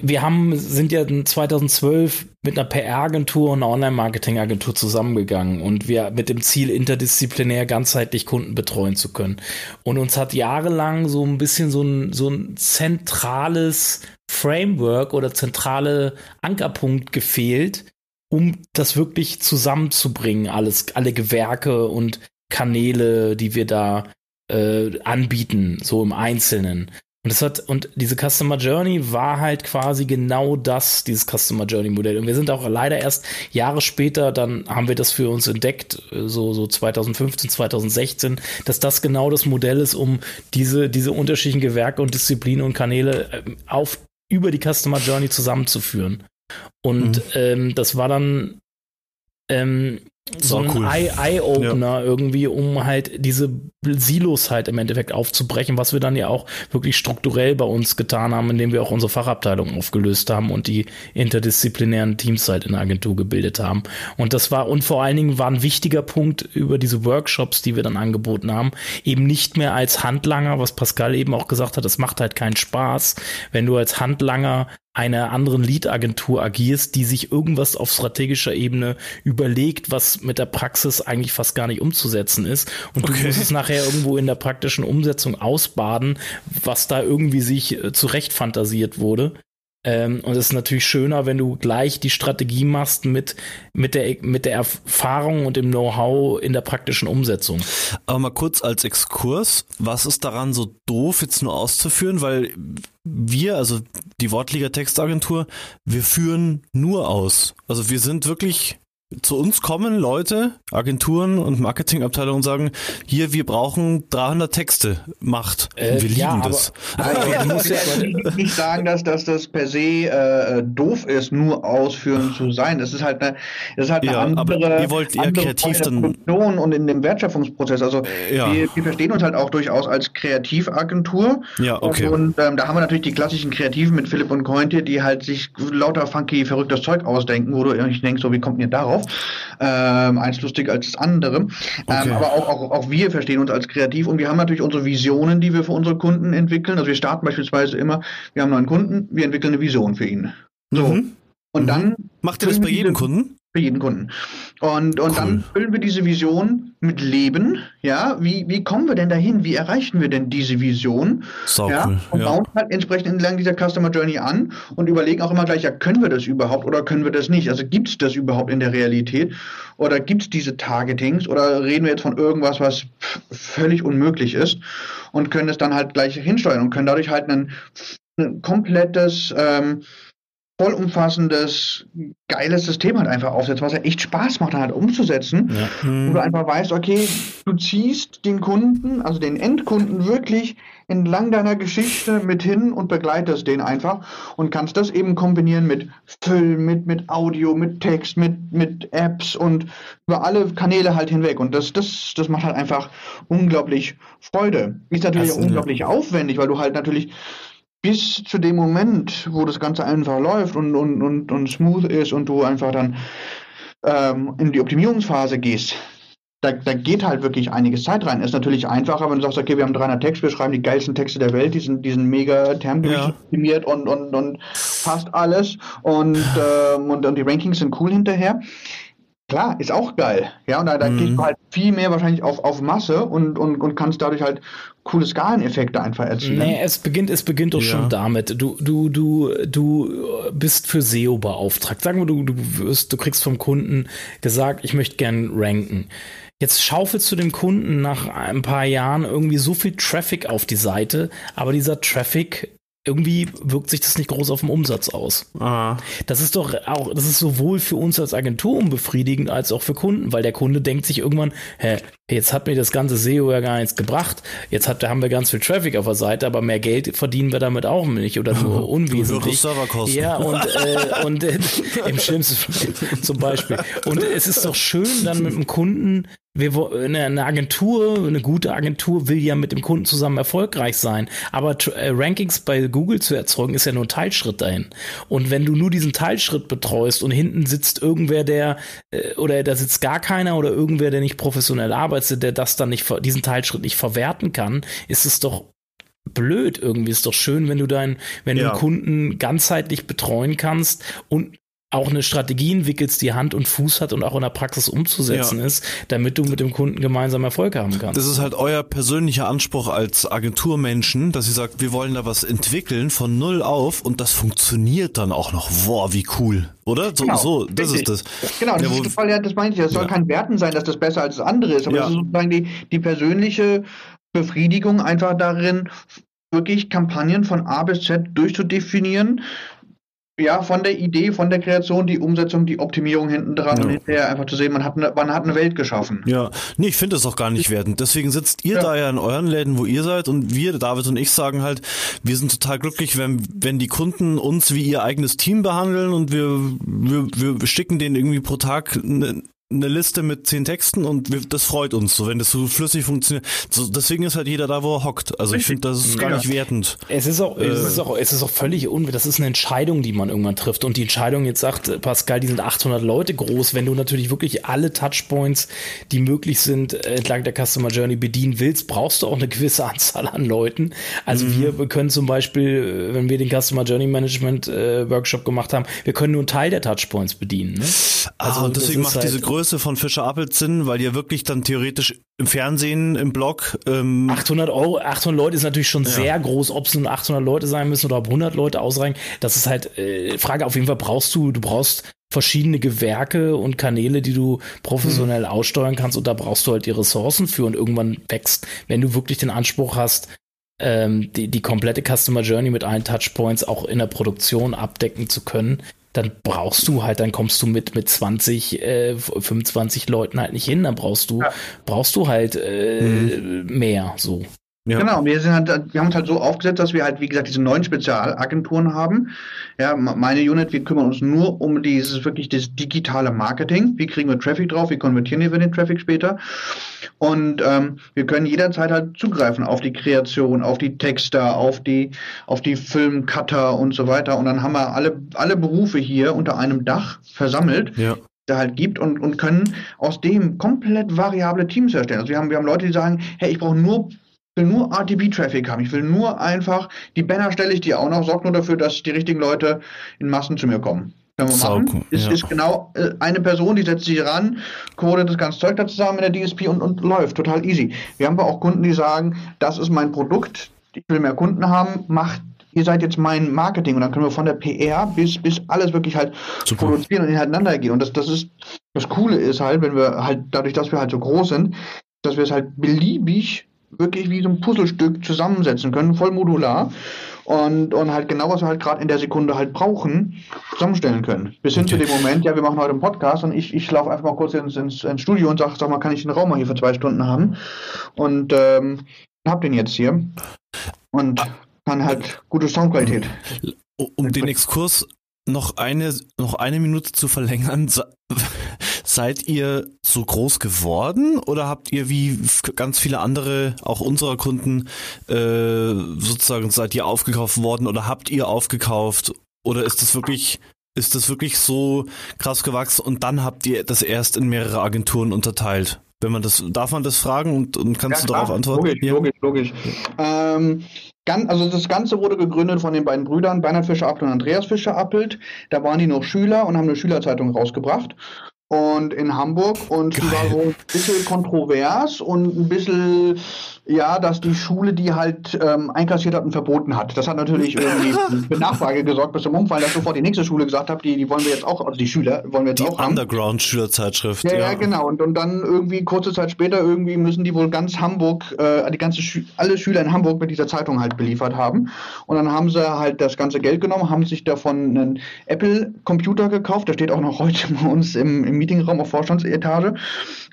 wir haben, sind ja 2012 mit einer PR-Agentur und einer Online-Marketing-Agentur zusammengegangen und wir mit dem Ziel, interdisziplinär ganzheitlich Kunden betreuen zu können. Und uns hat jahrelang so ein bisschen so ein, so ein zentrales Framework oder zentrale Ankerpunkt gefehlt, um das wirklich zusammenzubringen, alles, alle Gewerke und Kanäle, die wir da äh, anbieten, so im Einzelnen. Und das hat, und diese Customer Journey war halt quasi genau das, dieses Customer Journey Modell. Und wir sind auch leider erst Jahre später, dann haben wir das für uns entdeckt, so, so 2015, 2016, dass das genau das Modell ist, um diese, diese unterschiedlichen Gewerke und Disziplinen und Kanäle ähm, auf, über die Customer Journey zusammenzuführen. Und mhm. ähm, das war dann ähm, so ein cool. Eye-Opener ja. irgendwie, um halt diese Silos halt im Endeffekt aufzubrechen, was wir dann ja auch wirklich strukturell bei uns getan haben, indem wir auch unsere Fachabteilung aufgelöst haben und die interdisziplinären Teams halt in der Agentur gebildet haben. Und das war, und vor allen Dingen war ein wichtiger Punkt über diese Workshops, die wir dann angeboten haben, eben nicht mehr als Handlanger, was Pascal eben auch gesagt hat, es macht halt keinen Spaß, wenn du als Handlanger einer anderen Lead-Agentur agierst, die sich irgendwas auf strategischer Ebene überlegt, was mit der Praxis eigentlich fast gar nicht umzusetzen ist. Und okay. du musst es nachher irgendwo in der praktischen Umsetzung ausbaden, was da irgendwie sich äh, zurecht fantasiert wurde. Ähm, und es ist natürlich schöner, wenn du gleich die Strategie machst mit, mit, der, mit der Erfahrung und dem Know-how in der praktischen Umsetzung. Aber mal kurz als Exkurs, was ist daran so doof, jetzt nur auszuführen? Weil wir, also die Wortliga Textagentur, wir führen nur aus. Also wir sind wirklich zu uns kommen Leute, Agenturen und Marketingabteilungen und sagen, hier, wir brauchen 300 Texte, macht. Äh, wir ja, lieben aber, das. Aber, muss ja nicht sagen, dass, dass das per se äh, doof ist, nur ausführend zu sein. Das ist halt eine, das ist halt eine ja, andere, ihr wollt eher kreativ dann und in dem Wertschöpfungsprozess. Also ja. wir, wir, verstehen uns halt auch durchaus als Kreativagentur. Ja, okay. Und ähm, da haben wir natürlich die klassischen Kreativen mit Philipp und Cointe, die halt sich lauter funky, verrücktes Zeug ausdenken, wo du irgendwie denkst, so wie kommt ihr darauf? Ähm, eins lustig als das andere. Ähm, okay. Ähm, aber auch, auch, auch wir verstehen uns als kreativ und wir haben natürlich unsere Visionen, die wir für unsere Kunden entwickeln. Also wir starten beispielsweise immer, wir haben einen neuen Kunden, wir entwickeln eine Vision für ihn. So. Mhm. Und mhm. dann. Macht ihr das bei jedem Kunden? Für jeden Kunden. Und, und cool. dann füllen wir diese Vision mit Leben. Ja, wie, wie kommen wir denn dahin? Wie erreichen wir denn diese Vision? So ja, cool. Und ja. bauen halt entsprechend entlang dieser Customer Journey an und überlegen auch immer gleich, ja, können wir das überhaupt oder können wir das nicht? Also gibt es das überhaupt in der Realität? Oder gibt es diese Targetings? Oder reden wir jetzt von irgendwas, was völlig unmöglich ist? Und können es dann halt gleich hinsteuern und können dadurch halt ein, ein komplettes ähm, vollumfassendes, geiles System halt einfach aufsetzt, was ja echt Spaß macht, halt umzusetzen. Ja. Wo du einfach weißt, okay, du ziehst den Kunden, also den Endkunden wirklich entlang deiner Geschichte mit hin und begleitest den einfach und kannst das eben kombinieren mit Film, mit, mit Audio, mit Text, mit, mit Apps und über alle Kanäle halt hinweg. Und das, das, das macht halt einfach unglaublich Freude. Ist natürlich also, unglaublich ja. aufwendig, weil du halt natürlich bis zu dem Moment, wo das Ganze einfach läuft und, und, und, und smooth ist und du einfach dann ähm, in die Optimierungsphase gehst, da, da geht halt wirklich einiges Zeit rein. Ist natürlich einfacher, wenn du sagst, okay, wir haben 300 Texte, wir schreiben die geilsten Texte der Welt, die sind, die sind mega termdurchoptimiert ja. und, und, und fast alles und, ähm, und, und die Rankings sind cool hinterher. Klar, ist auch geil. Ja, und da, da mhm. gehst du halt viel mehr wahrscheinlich auf, auf Masse und, und, und kannst dadurch halt coole Skaleneffekte einfach erzielen. Nee, es beginnt, es beginnt doch ja. schon damit. Du, du, du, du bist für SEO beauftragt. Sagen wir, du, du wirst, du kriegst vom Kunden gesagt, ich möchte gern ranken. Jetzt schaufelst du dem Kunden nach ein paar Jahren irgendwie so viel Traffic auf die Seite, aber dieser Traffic irgendwie wirkt sich das nicht groß auf den Umsatz aus. Ah. Das ist doch auch, das ist sowohl für uns als Agentur unbefriedigend als auch für Kunden, weil der Kunde denkt sich irgendwann, hä, jetzt hat mir das ganze SEO ja gar nichts gebracht. Jetzt hat, haben wir ganz viel Traffic auf der Seite, aber mehr Geld verdienen wir damit auch nicht oder nur unwesentlich. Ja, und, äh, und äh, im schlimmsten Fall zum Beispiel. Und es ist doch schön, dann mit dem Kunden wir, eine Agentur, eine gute Agentur will ja mit dem Kunden zusammen erfolgreich sein. Aber äh, Rankings bei Google zu erzeugen, ist ja nur ein Teilschritt dahin. Und wenn du nur diesen Teilschritt betreust und hinten sitzt irgendwer, der, äh, oder da sitzt gar keiner oder irgendwer, der nicht professionell arbeitet, der das dann nicht, diesen Teilschritt nicht verwerten kann, ist es doch blöd irgendwie. Ist doch schön, wenn du deinen, wenn ja. du Kunden ganzheitlich betreuen kannst und auch eine Strategie entwickelst, die Hand und Fuß hat und auch in der Praxis umzusetzen ja. ist, damit du mit dem Kunden gemeinsam Erfolg haben kannst. Das ist halt euer persönlicher Anspruch als Agenturmenschen, dass ihr sagt, wir wollen da was entwickeln von null auf und das funktioniert dann auch noch. Boah, wie cool. Oder? So, genau, so das richtig. ist das. Genau, das, ja, ist Fall, ja, das meine ich. Das soll ja. kein Werten sein, dass das besser als das andere ist, aber das ist sozusagen die, die persönliche Befriedigung einfach darin, wirklich Kampagnen von A bis Z durchzudefinieren, ja, von der Idee, von der Kreation, die Umsetzung, die Optimierung hinten dran ja. und hinterher einfach zu sehen, man hat eine, man hat eine Welt geschaffen. Ja, nee, ich finde das auch gar nicht wertend. Deswegen sitzt ihr ja. da ja in euren Läden, wo ihr seid und wir, David und ich, sagen halt, wir sind total glücklich, wenn, wenn die Kunden uns wie ihr eigenes Team behandeln und wir, wir, wir schicken denen irgendwie pro Tag eine, eine Liste mit zehn Texten und wir, das freut uns, so wenn das so flüssig funktioniert. So, deswegen ist halt jeder da, wo er hockt. Also ich finde, das ist gar ja. nicht wertend. Es ist auch, äh, es ist auch, es ist auch völlig un, das ist eine Entscheidung, die man irgendwann trifft. Und die Entscheidung jetzt sagt, Pascal, die sind 800 Leute groß. Wenn du natürlich wirklich alle Touchpoints, die möglich sind, entlang der Customer Journey bedienen willst, brauchst du auch eine gewisse Anzahl an Leuten. Also mhm. wir können zum Beispiel, wenn wir den Customer Journey Management äh, Workshop gemacht haben, wir können nur einen Teil der Touchpoints bedienen. Ne? Also ah, und deswegen macht halt, diese Größe von Fischer Appelt Sinn, weil ihr wirklich dann theoretisch im Fernsehen, im Blog. Ähm 800 Euro, 800 Leute ist natürlich schon ja. sehr groß, ob es nun 800 Leute sein müssen oder ob 100 Leute ausreichen. Das ist halt äh, Frage. Auf jeden Fall brauchst du, du brauchst verschiedene Gewerke und Kanäle, die du professionell mhm. aussteuern kannst und da brauchst du halt die Ressourcen für und irgendwann wächst, wenn du wirklich den Anspruch hast, ähm, die, die komplette Customer Journey mit allen Touchpoints auch in der Produktion abdecken zu können, dann brauchst du halt, dann kommst du mit, mit 20, äh, 25 Leuten halt nicht hin, dann brauchst du, ja. brauchst du halt äh, mhm. mehr, so. Ja. Genau, wir, sind halt, wir haben uns halt so aufgesetzt, dass wir halt, wie gesagt, diese neuen Spezialagenturen haben. Ja, meine Unit, wir kümmern uns nur um dieses wirklich das digitale Marketing. Wie kriegen wir Traffic drauf? Wie konvertieren wir den Traffic später? Und ähm, wir können jederzeit halt zugreifen auf die Kreation, auf die Texter, auf die, auf die Filmcutter und so weiter. Und dann haben wir alle, alle Berufe hier unter einem Dach versammelt. Ja da halt gibt und, und können aus dem komplett variable Teams erstellen. Also wir haben, wir haben Leute, die sagen, hey, ich brauche nur will nur RTB-Traffic haben. Ich will nur einfach, die Banner stelle ich dir auch noch, sorgt nur dafür, dass die richtigen Leute in Massen zu mir kommen. Können wir machen. Saugen, ist, ja. ist genau äh, eine Person, die setzt sich ran, codet das ganze Zeug da zusammen in der DSP und, und läuft. Total easy. Wir haben aber auch Kunden, die sagen, das ist mein Produkt, ich will mehr Kunden haben, macht ihr seid jetzt mein Marketing und dann können wir von der PR bis, bis alles wirklich halt Super. produzieren und ineinander gehen. Und das, das ist, das Coole ist halt, wenn wir halt, dadurch, dass wir halt so groß sind, dass wir es halt beliebig wirklich wie so ein Puzzlestück zusammensetzen können, voll modular und, und halt genau, was wir halt gerade in der Sekunde halt brauchen, zusammenstellen können. Bis hin okay. zu dem Moment, ja, wir machen heute einen Podcast und ich, ich laufe einfach mal kurz ins, ins, ins Studio und sage, sag mal, kann ich den Raum mal hier für zwei Stunden haben? Und ähm, hab den jetzt hier und kann halt gute Soundqualität. Um den Exkurs noch eine, noch eine Minute zu verlängern, seid ihr so groß geworden oder habt ihr wie ganz viele andere, auch unserer Kunden, äh, sozusagen seid ihr aufgekauft worden oder habt ihr aufgekauft oder ist das wirklich, ist das wirklich so krass gewachsen und dann habt ihr das erst in mehrere Agenturen unterteilt? Wenn man das, darf man das fragen und, und kannst ja, du darauf antworten? Logisch, ja. logisch, logisch. Ähm, also das Ganze wurde gegründet von den beiden Brüdern Bernhard Fischer-Appelt und Andreas Fischer-Appelt. Da waren die noch Schüler und haben eine Schülerzeitung rausgebracht und in Hamburg und Geil. die war so ein bisschen kontrovers und ein bisschen ja, dass die Schule die halt ähm, einkassiert hat und verboten hat. Das hat natürlich irgendwie für Nachfrage gesorgt bis zum Umfallen, dass sofort die nächste Schule gesagt hat, die, die wollen wir jetzt auch, also die Schüler wollen wir jetzt die auch Underground-Schülerzeitschrift. Ja, ja, ja, genau. Und, und dann irgendwie kurze Zeit später irgendwie müssen die wohl ganz Hamburg, äh, die ganze Schü alle Schüler in Hamburg mit dieser Zeitung halt beliefert haben. Und dann haben sie halt das ganze Geld genommen, haben sich davon einen Apple-Computer gekauft, der steht auch noch heute bei uns im, im Meetingraum auf Vorstandsetage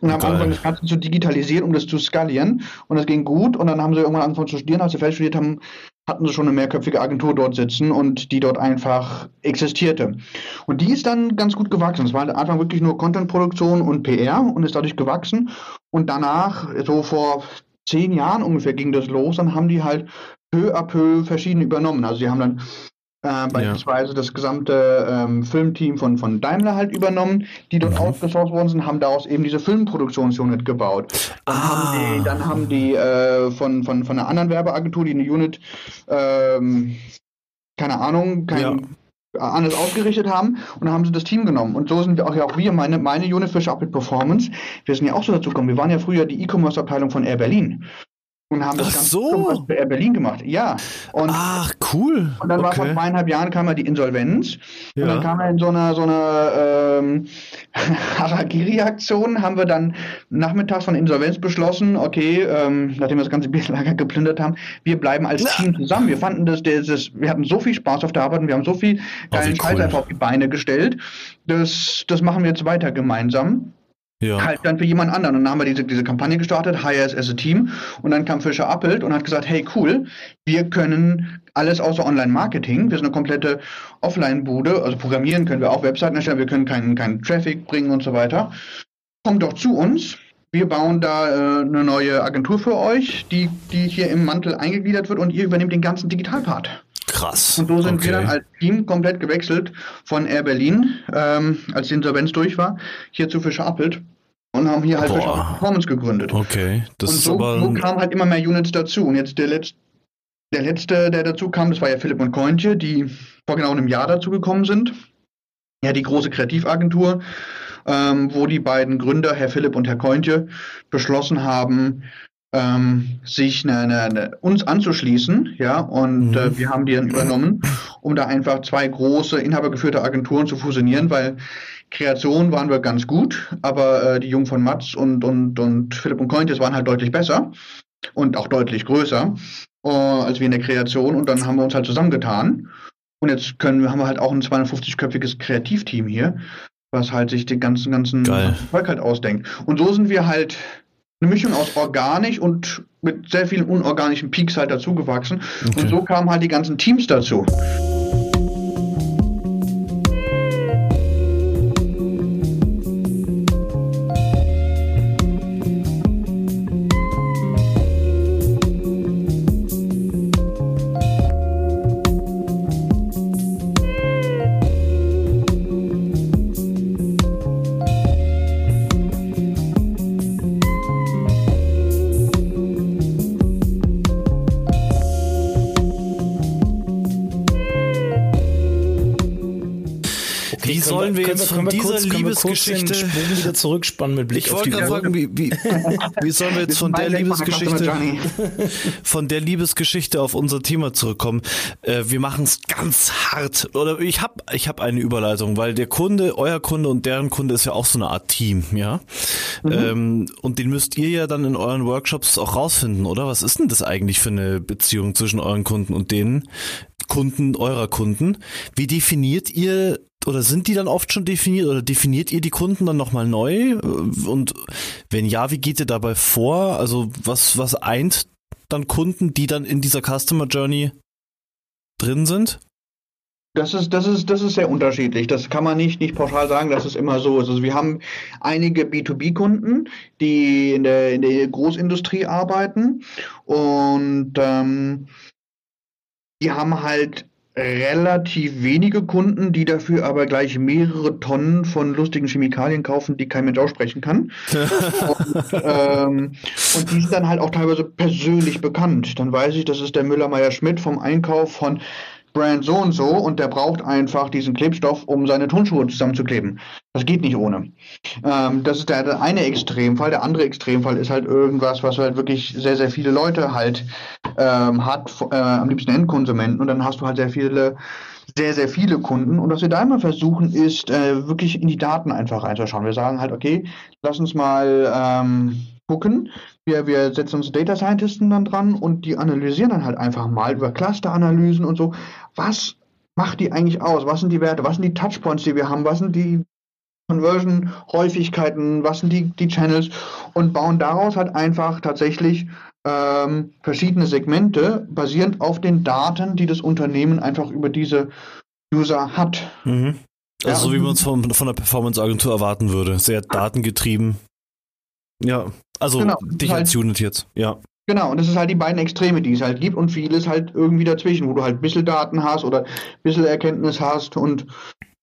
und haben angefangen, das Ganze zu digitalisieren, um das zu skalieren. Und das ging gut und dann haben sie irgendwann angefangen zu studieren. Als sie fertig studiert haben, hatten sie schon eine mehrköpfige Agentur dort sitzen und die dort einfach existierte. Und die ist dann ganz gut gewachsen. Es war halt einfach wirklich nur Contentproduktion und PR und ist dadurch gewachsen. Und danach, so vor zehn Jahren ungefähr, ging das los. Dann haben die halt peu à peu verschiedene übernommen. Also sie haben dann äh, beispielsweise ja. das gesamte ähm, Filmteam von, von Daimler halt übernommen, die dort mhm. outgesourced worden sind, haben daraus eben diese Filmproduktionsunit gebaut. Dann ah. haben die, dann haben die äh, von, von, von einer anderen Werbeagentur, die eine Unit, ähm, keine Ahnung, kein, ja anders ausgerichtet haben und dann haben sie das Team genommen. Und so sind wir auch ja auch wir, meine, meine Unit für Sharpit Performance, wir sind ja auch so dazu gekommen. Wir waren ja früher die E-Commerce-Abteilung von Air Berlin und haben das Ach Ganze so. Air Berlin gemacht. Ja. Und, Ach, cool. Und dann okay. war vor zweieinhalb Jahren kam ja die Insolvenz. Ja. Und dann kam er in so einer so einer ähm, Harakiri-Aktion, haben wir dann nachmittags von Insolvenz beschlossen, okay, ähm, nachdem wir das ganze Bierlager geplündert haben, wir bleiben als. Team zusammen. Wir fanden das, das, das, wir hatten so viel Spaß auf der Arbeit und wir haben so viel geilen Scheiß cool. einfach auf die Beine gestellt. Das, das machen wir jetzt weiter gemeinsam ja. halt dann für jemand anderen. Und dann haben wir diese, diese Kampagne gestartet, Hire as a Team. Und dann kam Fischer Appelt und hat gesagt, hey cool, wir können alles außer Online-Marketing. Wir sind eine komplette Offline-Bude. Also programmieren können wir auch Webseiten erstellen, wir können keinen, keinen Traffic bringen und so weiter. Kommt doch zu uns. Wir bauen da äh, eine neue Agentur für euch, die, die hier im Mantel eingegliedert wird und ihr übernehmt den ganzen Digitalpart. Krass. Und so sind okay. wir dann als Team komplett gewechselt von Air Berlin, ähm, als die Insolvenz durch war, hier zu Fischer Appelt und haben hier halt Boah. Fischer Performance gegründet. Okay, das und so, ist aber. So kamen halt immer mehr Units dazu. Und jetzt der letzte, der letzte, der dazu kam, das war ja Philipp und Kointje, die vor genau einem Jahr dazu gekommen sind. Ja, die große Kreativagentur, ähm, wo die beiden Gründer, Herr Philipp und Herr Kointje, beschlossen haben, ähm, sich eine, eine, eine, uns anzuschließen, ja, und mhm. äh, wir haben die dann übernommen, um da einfach zwei große inhabergeführte Agenturen zu fusionieren, weil Kreation waren wir ganz gut, aber äh, die Jungen von Matz und, und, und Philipp und Cointes waren halt deutlich besser und auch deutlich größer äh, als wir in der Kreation und dann haben wir uns halt zusammengetan und jetzt können wir, haben wir halt auch ein 250-köpfiges Kreativteam hier, was halt sich den ganzen, ganzen Volk halt ausdenkt. Und so sind wir halt eine Mischung aus organisch und mit sehr vielen unorganischen Peaks halt dazugewachsen. Okay. Und so kamen halt die ganzen Teams dazu. Jetzt von dieser kurz, Liebesgeschichte Sprung wieder zurückspannen mit Blick ich auf die Uhr. Sagen, wie, wie, wie sollen wir jetzt von der Liebesgeschichte von der Liebesgeschichte auf unser Thema zurückkommen? Äh, wir machen es ganz hart. Oder ich habe ich hab eine Überleitung, weil der Kunde, euer Kunde und deren Kunde ist ja auch so eine Art Team, ja. Mhm. Ähm, und den müsst ihr ja dann in euren Workshops auch rausfinden, oder? Was ist denn das eigentlich für eine Beziehung zwischen euren Kunden und denen? Kunden eurer Kunden. Wie definiert ihr oder sind die dann oft schon definiert oder definiert ihr die Kunden dann nochmal neu? Und wenn ja, wie geht ihr dabei vor? Also was, was eint dann Kunden, die dann in dieser Customer Journey drin sind? Das ist, das ist, das ist sehr unterschiedlich. Das kann man nicht, nicht pauschal sagen, dass es immer so ist. Also wir haben einige B2B-Kunden, die in der, in der Großindustrie arbeiten und ähm, die haben halt relativ wenige Kunden, die dafür aber gleich mehrere Tonnen von lustigen Chemikalien kaufen, die kein Mensch aussprechen kann. und, ähm, und die sind dann halt auch teilweise persönlich bekannt. Dann weiß ich, das ist der Müller-Meyer-Schmidt vom Einkauf von Brand so und so und der braucht einfach diesen Klebstoff, um seine Turnschuhe zusammenzukleben. Das geht nicht ohne. Ähm, das ist der eine Extremfall. Der andere Extremfall ist halt irgendwas, was halt wirklich sehr, sehr viele Leute halt ähm, hat, äh, am liebsten Endkonsumenten. Und dann hast du halt sehr viele, sehr, sehr viele Kunden. Und was wir da immer versuchen, ist äh, wirklich in die Daten einfach reinzuschauen. Wir sagen halt, okay, lass uns mal ähm, gucken. Wir, wir setzen uns Data Scientisten dann dran und die analysieren dann halt einfach mal über Cluster-Analysen und so. Was macht die eigentlich aus? Was sind die Werte? Was sind die Touchpoints, die wir haben? Was sind die Conversion-Häufigkeiten? Was sind die, die Channels? Und bauen daraus halt einfach tatsächlich ähm, verschiedene Segmente basierend auf den Daten, die das Unternehmen einfach über diese User hat. Mhm. Also ja, so wie man es von, von der Performance-Agentur erwarten würde. Sehr datengetrieben. Ja, also genau, dich halt, als Unit jetzt, ja. Genau, und das ist halt die beiden Extreme, die es halt gibt und vieles halt irgendwie dazwischen, wo du halt ein bisschen Daten hast oder ein bisschen Erkenntnis hast und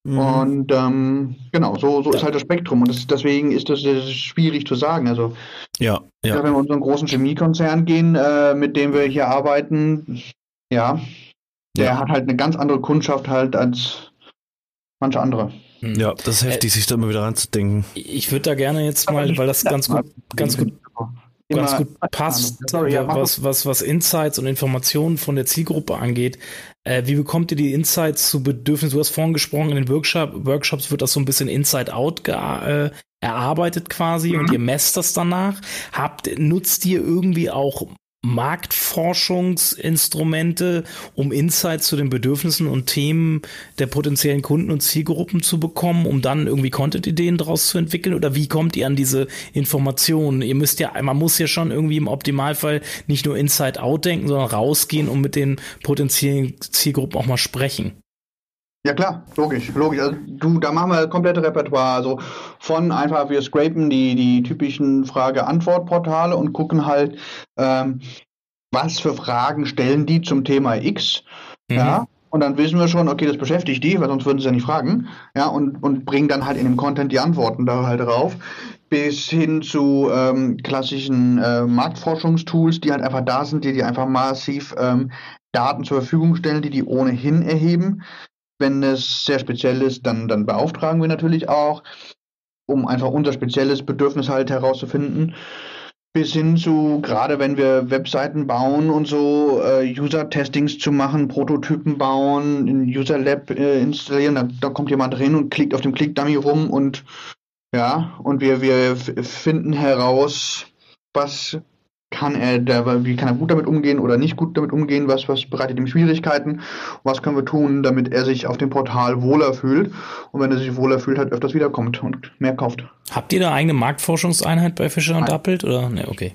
Mhm. Und ähm, genau, so, so ist halt das Spektrum. Und das, deswegen ist das, das schwierig zu sagen. Also, ja, ja. wenn wir in unseren großen Chemiekonzern gehen, äh, mit dem wir hier arbeiten, ja, der ja. hat halt eine ganz andere Kundschaft halt als manche andere. Hm. Ja, das ist heftig, äh, sich da immer wieder reinzudenken. Ich würde da gerne jetzt mal, weil das ganz gut, ganz gut ganz gut passt, ja, was, was, was Insights und Informationen von der Zielgruppe angeht. Äh, wie bekommt ihr die Insights zu Bedürfnissen? Du hast vorhin gesprochen, in den Workshop, Workshops wird das so ein bisschen Inside-Out äh, erarbeitet quasi mhm. und ihr messt das danach. Habt, nutzt ihr irgendwie auch Marktforschungsinstrumente, um Insights zu den Bedürfnissen und Themen der potenziellen Kunden und Zielgruppen zu bekommen, um dann irgendwie Content-Ideen daraus zu entwickeln? Oder wie kommt ihr an diese Informationen? Ihr müsst ja, man muss ja schon irgendwie im Optimalfall nicht nur Inside-Out denken, sondern rausgehen und mit den potenziellen Zielgruppen auch mal sprechen. Ja klar, logisch, logisch. Also du, da machen wir komplette Repertoire. Also von einfach, wir scrapen die, die typischen Frage-Antwort-Portale und gucken halt, ähm, was für Fragen stellen die zum Thema X. Mhm. Ja. Und dann wissen wir schon, okay, das beschäftigt die, weil sonst würden sie ja nicht fragen. Ja, und, und bringen dann halt in dem Content die Antworten da halt drauf. Bis hin zu ähm, klassischen äh, Marktforschungstools, die halt einfach da sind, die die einfach massiv ähm, Daten zur Verfügung stellen, die die ohnehin erheben. Wenn es sehr speziell ist, dann, dann beauftragen wir natürlich auch, um einfach unser spezielles Bedürfnis halt herauszufinden. Bis hin zu, gerade wenn wir Webseiten bauen und so, äh, User-Testings zu machen, Prototypen bauen, in User Lab äh, installieren, da, da kommt jemand drin und klickt auf dem Click-Dummy rum und ja, und wir, wir finden heraus, was kann er da, wie kann er gut damit umgehen oder nicht gut damit umgehen, was, was bereitet ihm Schwierigkeiten, was können wir tun, damit er sich auf dem Portal wohler fühlt und wenn er sich wohler fühlt, halt öfters wiederkommt und mehr kauft. Habt ihr da eigene Marktforschungseinheit bei Fischer und Appelt oder? Ne, okay.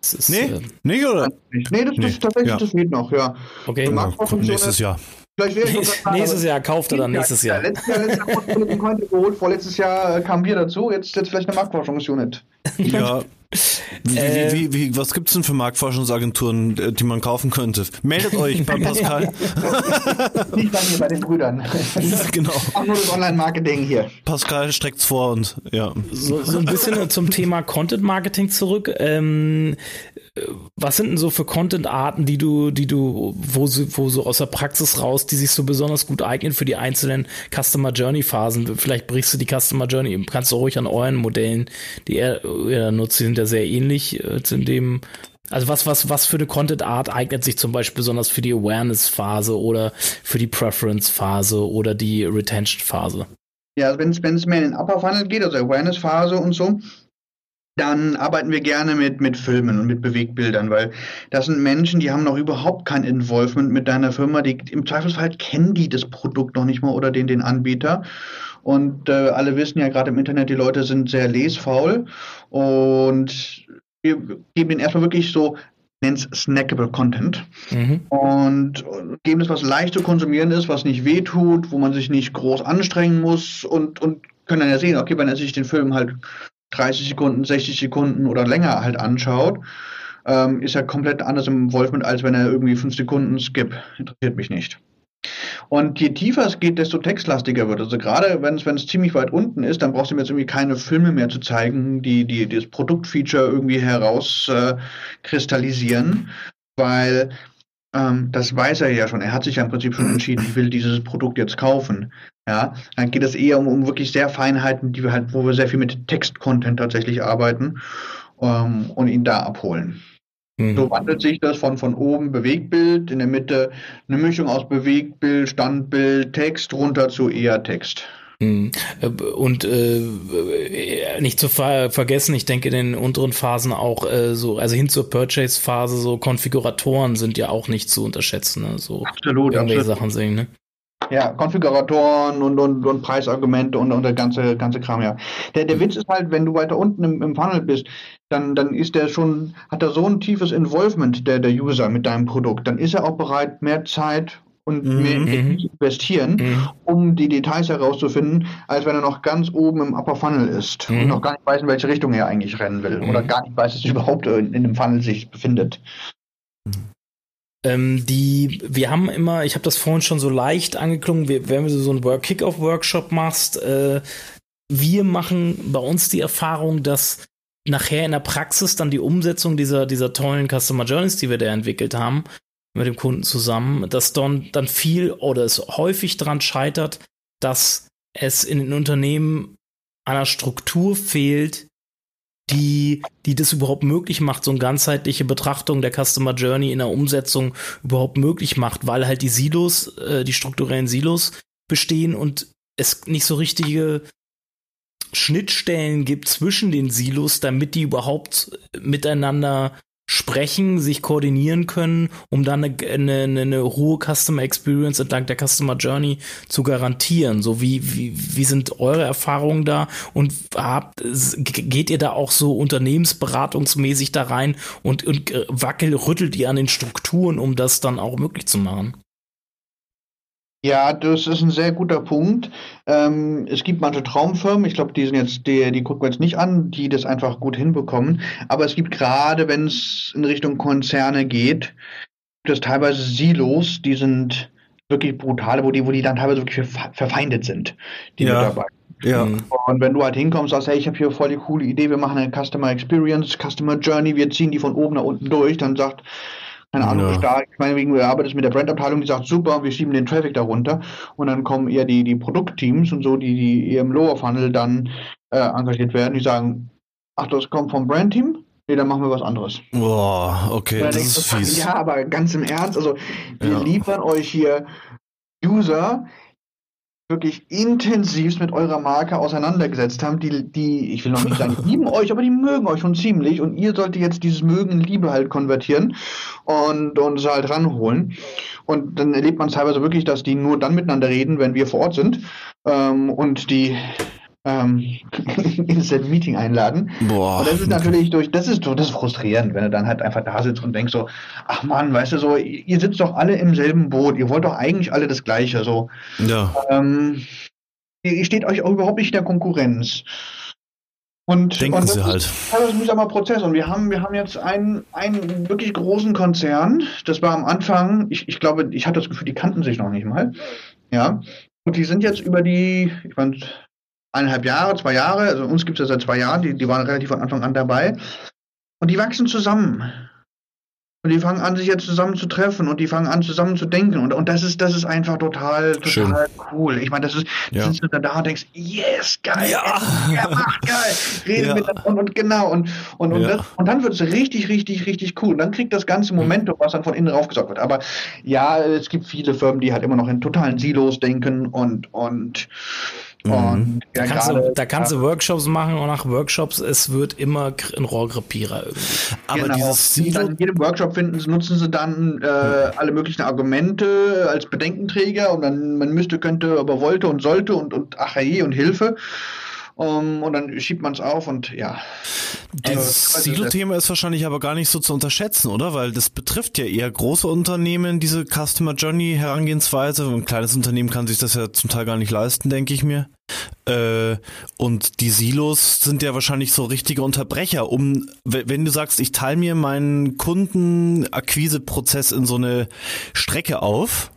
Das ist, nee, äh, nicht oder? Nee, das, nee. ist tatsächlich, ja. das geht noch, ja. Okay. Ja, nächstes Jahr. Nächstes, nächstes Jahr kauft er dann nächstes Jahr. Letztes Jahr, letztes Jahr geholt, vorletztes Jahr kamen wir dazu, jetzt, jetzt vielleicht eine Marktforschungsunit. Ja, wie, äh, wie, wie, was gibt es denn für Marktforschungsagenturen, äh, die man kaufen könnte? Meldet euch bei Pascal. Nicht bei mir, bei den Brüdern. genau. Auch nur das Online-Marketing hier. Pascal streckt's vor und ja. So, so ein bisschen zum Thema Content-Marketing zurück. Ähm, was sind denn so für Content-Arten, die du, die du, wo, wo so aus der Praxis raus, die sich so besonders gut eignen für die einzelnen Customer Journey-Phasen? Vielleicht brichst du die Customer Journey, kannst du ruhig an euren Modellen, die er, er nutzt, die sind ja sehr ähnlich äh, in dem, also was, was, was für eine Content-Art eignet sich zum Beispiel besonders für die Awareness-Phase oder für die Preference-Phase oder die Retention-Phase? Ja, wenn es mehr in den Upper Funnel geht, also Awareness-Phase und so, dann arbeiten wir gerne mit, mit Filmen und mit Bewegbildern, weil das sind Menschen, die haben noch überhaupt kein Involvement mit deiner Firma. Die, Im Zweifelsfall kennen die das Produkt noch nicht mal oder den, den Anbieter. Und äh, alle wissen ja gerade im Internet, die Leute sind sehr lesfaul. Und wir geben ihnen erstmal wirklich so, nennt snackable Content. Mhm. Und geben es, was leicht zu konsumieren ist, was nicht wehtut, wo man sich nicht groß anstrengen muss und, und können dann ja sehen, okay, wenn er sich den Film halt 30 Sekunden, 60 Sekunden oder länger halt anschaut, ähm, ist er komplett anders im Involvement, als wenn er irgendwie 5 Sekunden skip. Interessiert mich nicht. Und je tiefer es geht, desto textlastiger wird. Also gerade wenn es, wenn es ziemlich weit unten ist, dann brauchst du mir jetzt irgendwie keine Filme mehr zu zeigen, die, die, die das Produktfeature irgendwie herauskristallisieren, äh, weil ähm, das weiß er ja schon. Er hat sich ja im Prinzip schon entschieden, ich will dieses Produkt jetzt kaufen. Ja, dann geht es eher um, um wirklich sehr Feinheiten, die wir halt, wo wir sehr viel mit Text-Content tatsächlich arbeiten ähm, und ihn da abholen. Mhm. So wandelt sich das von, von oben Bewegbild, in der Mitte eine Mischung aus Bewegbild, Standbild, Text runter zu eher Text. Mhm. Und äh, nicht zu ver vergessen, ich denke in den unteren Phasen auch äh, so, also hin zur Purchase-Phase, so Konfiguratoren sind ja auch nicht zu unterschätzen. Ne? So absolut, irgendwelche absolut. Sachen sehen, ne? Ja, Konfiguratoren und, und, und Preisargumente und, und der ganze, ganze Kram, ja. Der, der Witz ist halt, wenn du weiter unten im, im Funnel bist, dann, dann ist der schon, hat er so ein tiefes Involvement, der, der User mit deinem Produkt, dann ist er auch bereit, mehr Zeit und mhm. mehr mhm. investieren, mhm. um die Details herauszufinden, als wenn er noch ganz oben im Upper Funnel ist mhm. und noch gar nicht weiß, in welche Richtung er eigentlich rennen will oder mhm. gar nicht weiß, dass er überhaupt in, in dem Funnel sich befindet. Ähm, die, wir haben immer, ich habe das vorhin schon so leicht angeklungen, wenn du so einen Work Kickoff-Workshop machst, äh, wir machen bei uns die Erfahrung, dass nachher in der Praxis dann die Umsetzung dieser, dieser tollen Customer Journeys, die wir da entwickelt haben, mit dem Kunden zusammen, dass dann, dann viel oder es häufig daran scheitert, dass es in den Unternehmen einer Struktur fehlt, die, die das überhaupt möglich macht, so eine ganzheitliche Betrachtung der Customer Journey in der Umsetzung überhaupt möglich macht, weil halt die Silos, äh, die strukturellen Silos bestehen und es nicht so richtige Schnittstellen gibt zwischen den Silos, damit die überhaupt miteinander sprechen, sich koordinieren können, um dann eine, eine, eine hohe Customer Experience entlang der Customer Journey zu garantieren. So wie, wie, wie sind eure Erfahrungen da und habt, geht ihr da auch so unternehmensberatungsmäßig da rein und, und wackel, rüttelt ihr an den Strukturen, um das dann auch möglich zu machen? Ja, das ist ein sehr guter Punkt. Ähm, es gibt manche Traumfirmen, ich glaube, die sind jetzt, die, die gucken wir jetzt nicht an, die das einfach gut hinbekommen. Aber es gibt gerade, wenn es in Richtung Konzerne geht, gibt es teilweise Silos, die sind wirklich brutale, wo die, wo die dann teilweise wirklich verfeindet sind, die ja. Mitarbeiter. Ja. Und wenn du halt hinkommst, sagst, hey, ich habe hier voll die coole Idee, wir machen eine Customer Experience, Customer Journey, wir ziehen die von oben nach unten durch, dann sagt keine Ahnung, ja. stark. Ich meine, wegen du arbeitest mit der Brandabteilung, die sagt, super, wir schieben den Traffic darunter. Und dann kommen eher die, die Produktteams und so, die, die eher im Lower Funnel dann äh, engagiert werden, die sagen, ach, das kommt vom Brandteam? Nee, dann machen wir was anderes. Boah, okay, das ist fies. Ja, aber ganz im Ernst, also wir ja. liefern euch hier User, wirklich intensiv mit eurer Marke auseinandergesetzt haben, die, die, ich will noch nicht sagen, lieben euch, aber die mögen euch schon ziemlich und ihr solltet jetzt dieses Mögen in Liebe halt konvertieren und, es halt ranholen. Und dann erlebt man teilweise wirklich, dass die nur dann miteinander reden, wenn wir vor Ort sind ähm, und die ähm, ins Meeting einladen. Boah, und das ist natürlich durch, das ist so, das ist frustrierend, wenn du dann halt einfach da sitzt und denkst so, ach man, weißt du so, ihr sitzt doch alle im selben Boot, ihr wollt doch eigentlich alle das Gleiche, so. Ja. Ähm, ihr steht euch auch überhaupt nicht in der Konkurrenz. Und, Denken und Sie halt. Ist, das ist ein mühsamer Prozess. Und wir haben, wir haben jetzt einen, einen wirklich großen Konzern. Das war am Anfang, ich, ich glaube, ich hatte das Gefühl, die kannten sich noch nicht mal. Ja. Und die sind jetzt über die, ich meine, eineinhalb Jahre, zwei Jahre, also uns gibt es ja seit zwei Jahren, die, die waren relativ von Anfang an dabei. Und die wachsen zusammen. Und die fangen an, sich jetzt zusammen zu treffen und die fangen an, zusammen zu denken. Und, und das ist, das ist einfach total, total Schön. cool. Ich meine, das ist, ja. sind du da und denkst, yes, geil, ja, ja mach geil, rede ja. mit und, und genau. Und, und, und, ja. das, und dann wird es richtig, richtig, richtig cool. Und dann kriegt das ganze Momentum, was dann von innen raufgesaugt wird. Aber ja, es gibt viele Firmen, die halt immer noch in totalen Silos denken und, und Mhm. Und da, kannst du, da kannst du Workshops machen und nach Workshops, es wird immer ein Rohrkrepierer irgendwie. Aber genau. dieses Silo in jedem Workshop finden, nutzen sie dann äh, alle möglichen Argumente als Bedenkenträger und dann man müsste, könnte, aber wollte und sollte und, und ach hey und Hilfe. Um, und dann schiebt man es auf und ja. Dieses also, Silo-Thema ist wahrscheinlich aber gar nicht so zu unterschätzen, oder? Weil das betrifft ja eher große Unternehmen, diese Customer Journey Herangehensweise. Ein kleines Unternehmen kann sich das ja zum Teil gar nicht leisten, denke ich mir. Äh, und die Silos sind ja wahrscheinlich so richtige Unterbrecher, um, wenn du sagst, ich teile mir meinen Kundenakquiseprozess in so eine Strecke auf,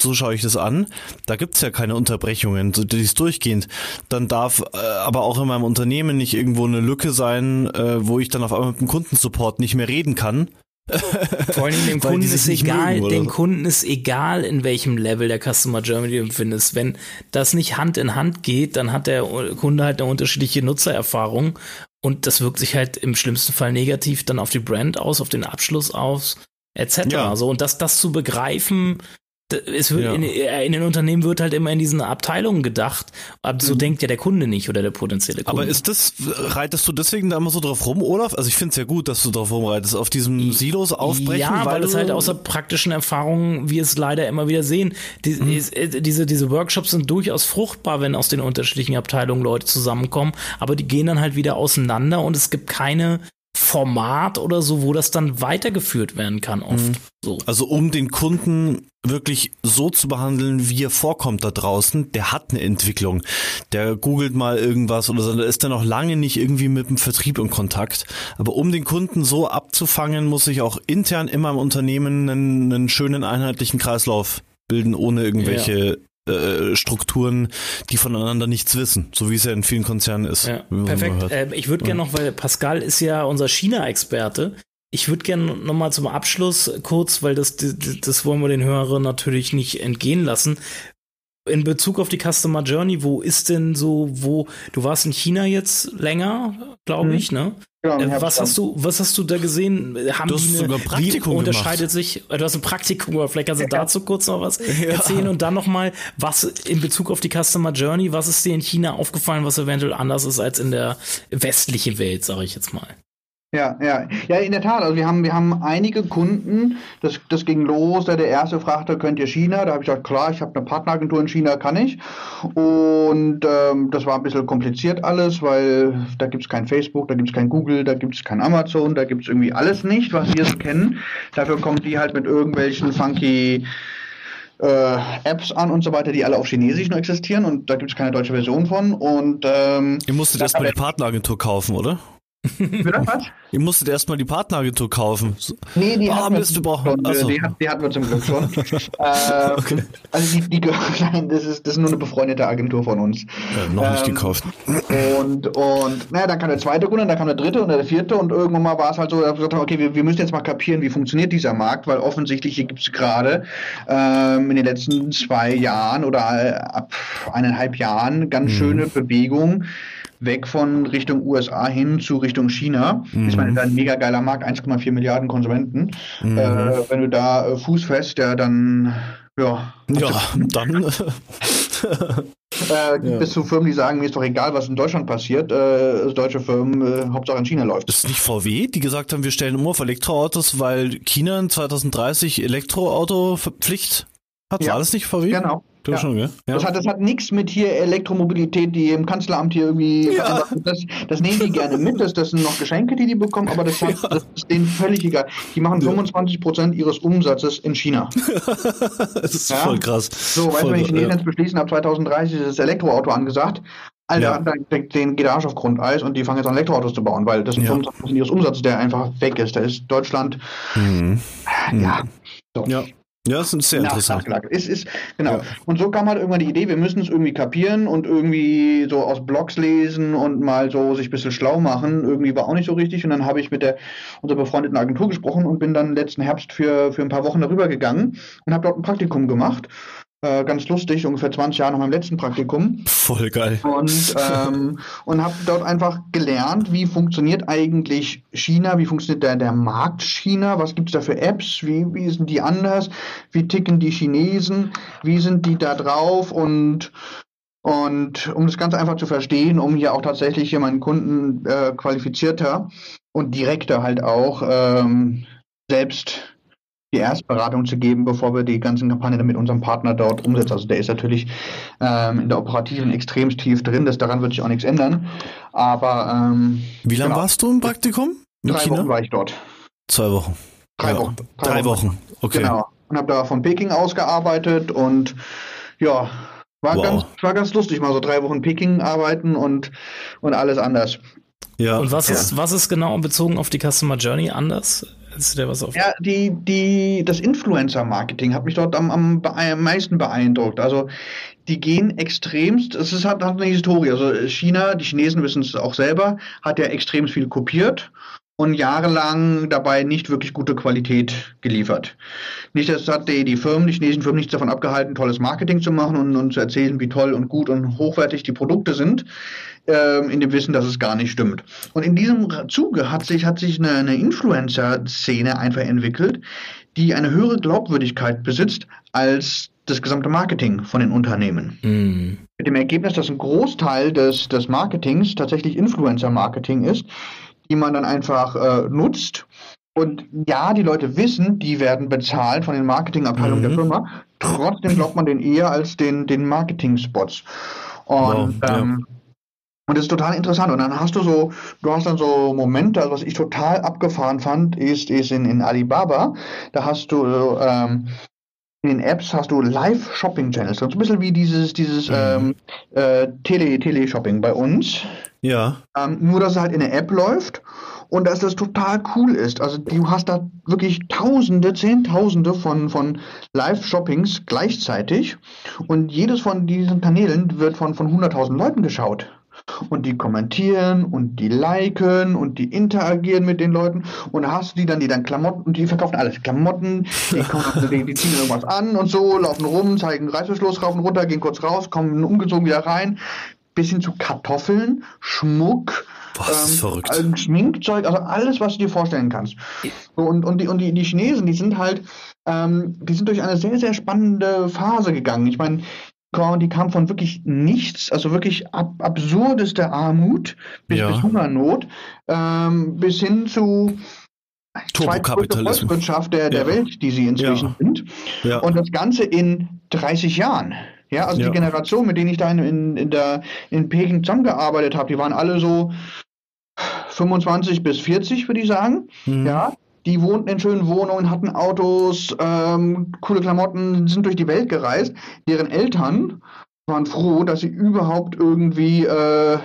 so schaue ich das an. Da gibt's ja keine Unterbrechungen, so, die ist durchgehend. Dann darf äh, aber auch in meinem Unternehmen nicht irgendwo eine Lücke sein, äh, wo ich dann auf einmal mit dem Kundensupport nicht mehr reden kann. Vor allem dem Kunden ist egal, mögen, dem Kunden ist egal, in welchem Level der Customer Journey du empfindest. Wenn das nicht Hand in Hand geht, dann hat der Kunde halt eine unterschiedliche Nutzererfahrung und das wirkt sich halt im schlimmsten Fall negativ dann auf die Brand aus, auf den Abschluss aus, etc. Ja. So, und das, das zu begreifen, es wird ja. in, in, den Unternehmen wird halt immer in diesen Abteilungen gedacht, aber so mhm. denkt ja der Kunde nicht oder der potenzielle Kunde. Aber ist das, reitest du deswegen da immer so drauf rum, Olaf? Also ich finde es ja gut, dass du drauf rumreitest, auf diesem Silos aufbrechen. Ja, weil, weil es halt außer praktischen Erfahrungen, wie es leider immer wieder sehen, die, mhm. äh, diese, diese Workshops sind durchaus fruchtbar, wenn aus den unterschiedlichen Abteilungen Leute zusammenkommen, aber die gehen dann halt wieder auseinander und es gibt keine Format oder so, wo das dann weitergeführt werden kann, oft. Mhm. So. Also um den Kunden wirklich so zu behandeln, wie er vorkommt da draußen, der hat eine Entwicklung. Der googelt mal irgendwas oder so, da ist er noch lange nicht irgendwie mit dem Vertrieb in Kontakt. Aber um den Kunden so abzufangen, muss ich auch intern immer im Unternehmen einen, einen schönen einheitlichen Kreislauf bilden, ohne irgendwelche ja. Äh, Strukturen, die voneinander nichts wissen, so wie es ja in vielen Konzernen ist. Ja, perfekt. Äh, ich würde gerne noch, weil Pascal ist ja unser China-Experte. Ich würde gerne nochmal zum Abschluss kurz, weil das, das, das wollen wir den Hörern natürlich nicht entgehen lassen. In Bezug auf die Customer Journey, wo ist denn so, wo, du warst in China jetzt länger, glaube mhm. ich, ne? Genau, äh, was hast du, was hast du da gesehen? Haben du hast die eine, sogar Praktikum wie unterscheidet gemacht. sich? Du hast ein Praktikum, aber vielleicht kannst du ja. dazu kurz noch was ja. erzählen und dann nochmal, was in Bezug auf die Customer Journey, was ist dir in China aufgefallen, was eventuell anders ist als in der westlichen Welt, sage ich jetzt mal? Ja, ja, ja, in der Tat. Also wir haben, wir haben einige Kunden, das, das ging los, der, der erste fragte, könnt ihr China? Da habe ich gesagt, klar, ich habe eine Partneragentur in China, kann ich. Und ähm, das war ein bisschen kompliziert alles, weil da gibt es kein Facebook, da gibt es kein Google, da gibt es kein Amazon, da gibt es irgendwie alles nicht, was wir so kennen. Dafür kommen die halt mit irgendwelchen funky äh, Apps an und so weiter, die alle auf Chinesisch nur existieren und da gibt es keine deutsche Version von. Und ähm, Ihr musstet erstmal die Partneragentur kaufen, oder? Was? Ihr musstet erstmal die Partneragentur kaufen. Nee, die, oh, hatten, wir schon, also. die, die, hatten wir zum Glück schon. äh, okay. Also die, die nein, das ist, das ist nur eine befreundete Agentur von uns. Ja, noch ähm, nicht gekauft. Und, und naja, dann kam der zweite Kunde, dann kam der dritte und der vierte und irgendwann mal war es halt so, wir gesagt okay, wir, wir müssen jetzt mal kapieren, wie funktioniert dieser Markt, weil offensichtlich gibt es gerade ähm, in den letzten zwei Jahren oder ab eineinhalb Jahren ganz mhm. schöne Bewegung weg von Richtung USA hin zu Richtung China. Mhm. Ich meine, da ein mega geiler Markt, 1,4 Milliarden Konsumenten. Mhm. Äh, wenn du da äh, Fuß fest, ja, dann ja. Ja, dann. äh, gibt ja. es so Firmen, die sagen, mir ist doch egal, was in Deutschland passiert. Äh, deutsche Firmen, äh, Hauptsache in China läuft. Das ist nicht VW, die gesagt haben, wir stellen um auf Elektroautos, weil China in 2030 Elektroauto-Pflicht hat. Ja. War das nicht VW? Genau. Ja. schon, ja? Das hat, das hat nichts mit hier Elektromobilität, die im Kanzleramt hier irgendwie. Ja. Das, das nehmen die gerne mit. Das, das sind noch Geschenke, die die bekommen, aber das, hat, das ist denen völlig egal. Die machen 25 Prozent ihres Umsatzes in China. das ist voll krass. So, weißt du, wenn ich Chinesen jetzt beschließen, ab 2030 ist das Elektroauto angesagt. Alter, ja. dann, denen geht der Arsch auf Grundeis und die fangen jetzt an, Elektroautos zu bauen, weil das sind ja. 25 Prozent ihres Umsatzes, der einfach weg ist. Da ist Deutschland. Mhm. Ja. So. Ja. Ja, das ist sehr interessant. Ist, ist, genau. Ja. Und so kam halt irgendwann die Idee, wir müssen es irgendwie kapieren und irgendwie so aus Blogs lesen und mal so sich ein bisschen schlau machen. Irgendwie war auch nicht so richtig. Und dann habe ich mit der unserer befreundeten Agentur gesprochen und bin dann letzten Herbst für, für ein paar Wochen darüber gegangen und habe dort ein Praktikum gemacht äh, ganz lustig, ungefähr 20 Jahre nach meinem letzten Praktikum. Voll geil. Und, ähm, und habe dort einfach gelernt, wie funktioniert eigentlich China, wie funktioniert der, der Markt China, was gibt es da für Apps, wie, wie sind die anders, wie ticken die Chinesen, wie sind die da drauf und und um das Ganze einfach zu verstehen, um hier auch tatsächlich hier meinen Kunden äh, qualifizierter und direkter halt auch ähm, selbst die Erstberatung zu geben, bevor wir die ganzen Kampagnen mit unserem Partner dort umsetzen. Also der ist natürlich ähm, in der operativen extrem tief drin, das, daran wird sich auch nichts ändern. Aber ähm, Wie lange genau. warst du im Praktikum? In Drei China? Wochen war ich dort. Zwei Wochen. Drei ja, Wochen. Drei, Drei Wochen. Wochen. Okay. Genau. Und habe da von Peking aus gearbeitet und ja, war, wow. ganz, war ganz lustig, mal so drei Wochen Peking arbeiten und, und alles anders. Ja. Und was, ja. Ist, was ist genau bezogen auf die Customer Journey anders? Ist der was auf? Ja, die, die, das Influencer-Marketing hat mich dort am, am, am meisten beeindruckt. Also die gehen extremst, es ist, hat, hat eine Historie. Also China, die Chinesen wissen es auch selber, hat ja extrem viel kopiert und jahrelang dabei nicht wirklich gute Qualität geliefert. Nicht, das hat die, die Firmen, die chinesischen Firmen nichts davon abgehalten, tolles Marketing zu machen und, und zu erzählen, wie toll und gut und hochwertig die Produkte sind ähm, in dem Wissen, dass es gar nicht stimmt. Und in diesem Zuge hat sich, hat sich eine, eine Influencer-Szene einfach entwickelt, die eine höhere Glaubwürdigkeit besitzt als das gesamte Marketing von den Unternehmen. Mm. Mit dem Ergebnis, dass ein Großteil des, des Marketings tatsächlich Influencer-Marketing ist, die man dann einfach äh, nutzt. Und ja, die Leute wissen, die werden bezahlt von den Marketingabteilungen mhm. der Firma. Trotzdem glaubt man den eher als den, den Marketing-Spots. Und wow, ähm, Und das ist total interessant. Und dann hast du so, du hast dann so Momente, also was ich total abgefahren fand, ist, ist in, in Alibaba, da hast du ähm, in den Apps hast du Live-Shopping-Channels. So ein bisschen wie dieses, dieses mhm. ähm, äh, Tele, Tele-Shopping bei uns. Ja. Ähm, nur, dass es halt in der App läuft und dass das total cool ist. Also du hast da wirklich Tausende, Zehntausende von, von Live-Shoppings gleichzeitig und jedes von diesen Kanälen wird von, von 100.000 Leuten geschaut und die kommentieren und die liken und die interagieren mit den Leuten und hast du die dann, die dann Klamotten und die verkaufen alles. Klamotten, die, kommen, die, die ziehen irgendwas an und so, laufen rum, zeigen Reißverschluss, raufen runter, gehen kurz raus, kommen umgezogen wieder rein, bis hin zu Kartoffeln, Schmuck, Boah, ähm. Schminkzeug, also alles, was du dir vorstellen kannst. Und, und, die, und die, die Chinesen, die sind halt, ähm, die sind durch eine sehr, sehr spannende Phase gegangen. Ich meine, die kam von wirklich nichts, also wirklich ab, absurdeste Armut bis, ja. bis Hungernot, ähm, bis hin zu Turbokapitalismus Volkswirtschaft der, der ja. Welt, die sie inzwischen ja. sind. Ja. Und das Ganze in 30 Jahren. Ja, also die Generation, mit denen ich da in, in, in, der, in Peking zusammengearbeitet habe, die waren alle so 25 bis 40, würde ich sagen. Mhm. Ja, die wohnten in schönen Wohnungen, hatten Autos, ähm, coole Klamotten, sind durch die Welt gereist. Deren Eltern waren froh, dass sie überhaupt irgendwie äh,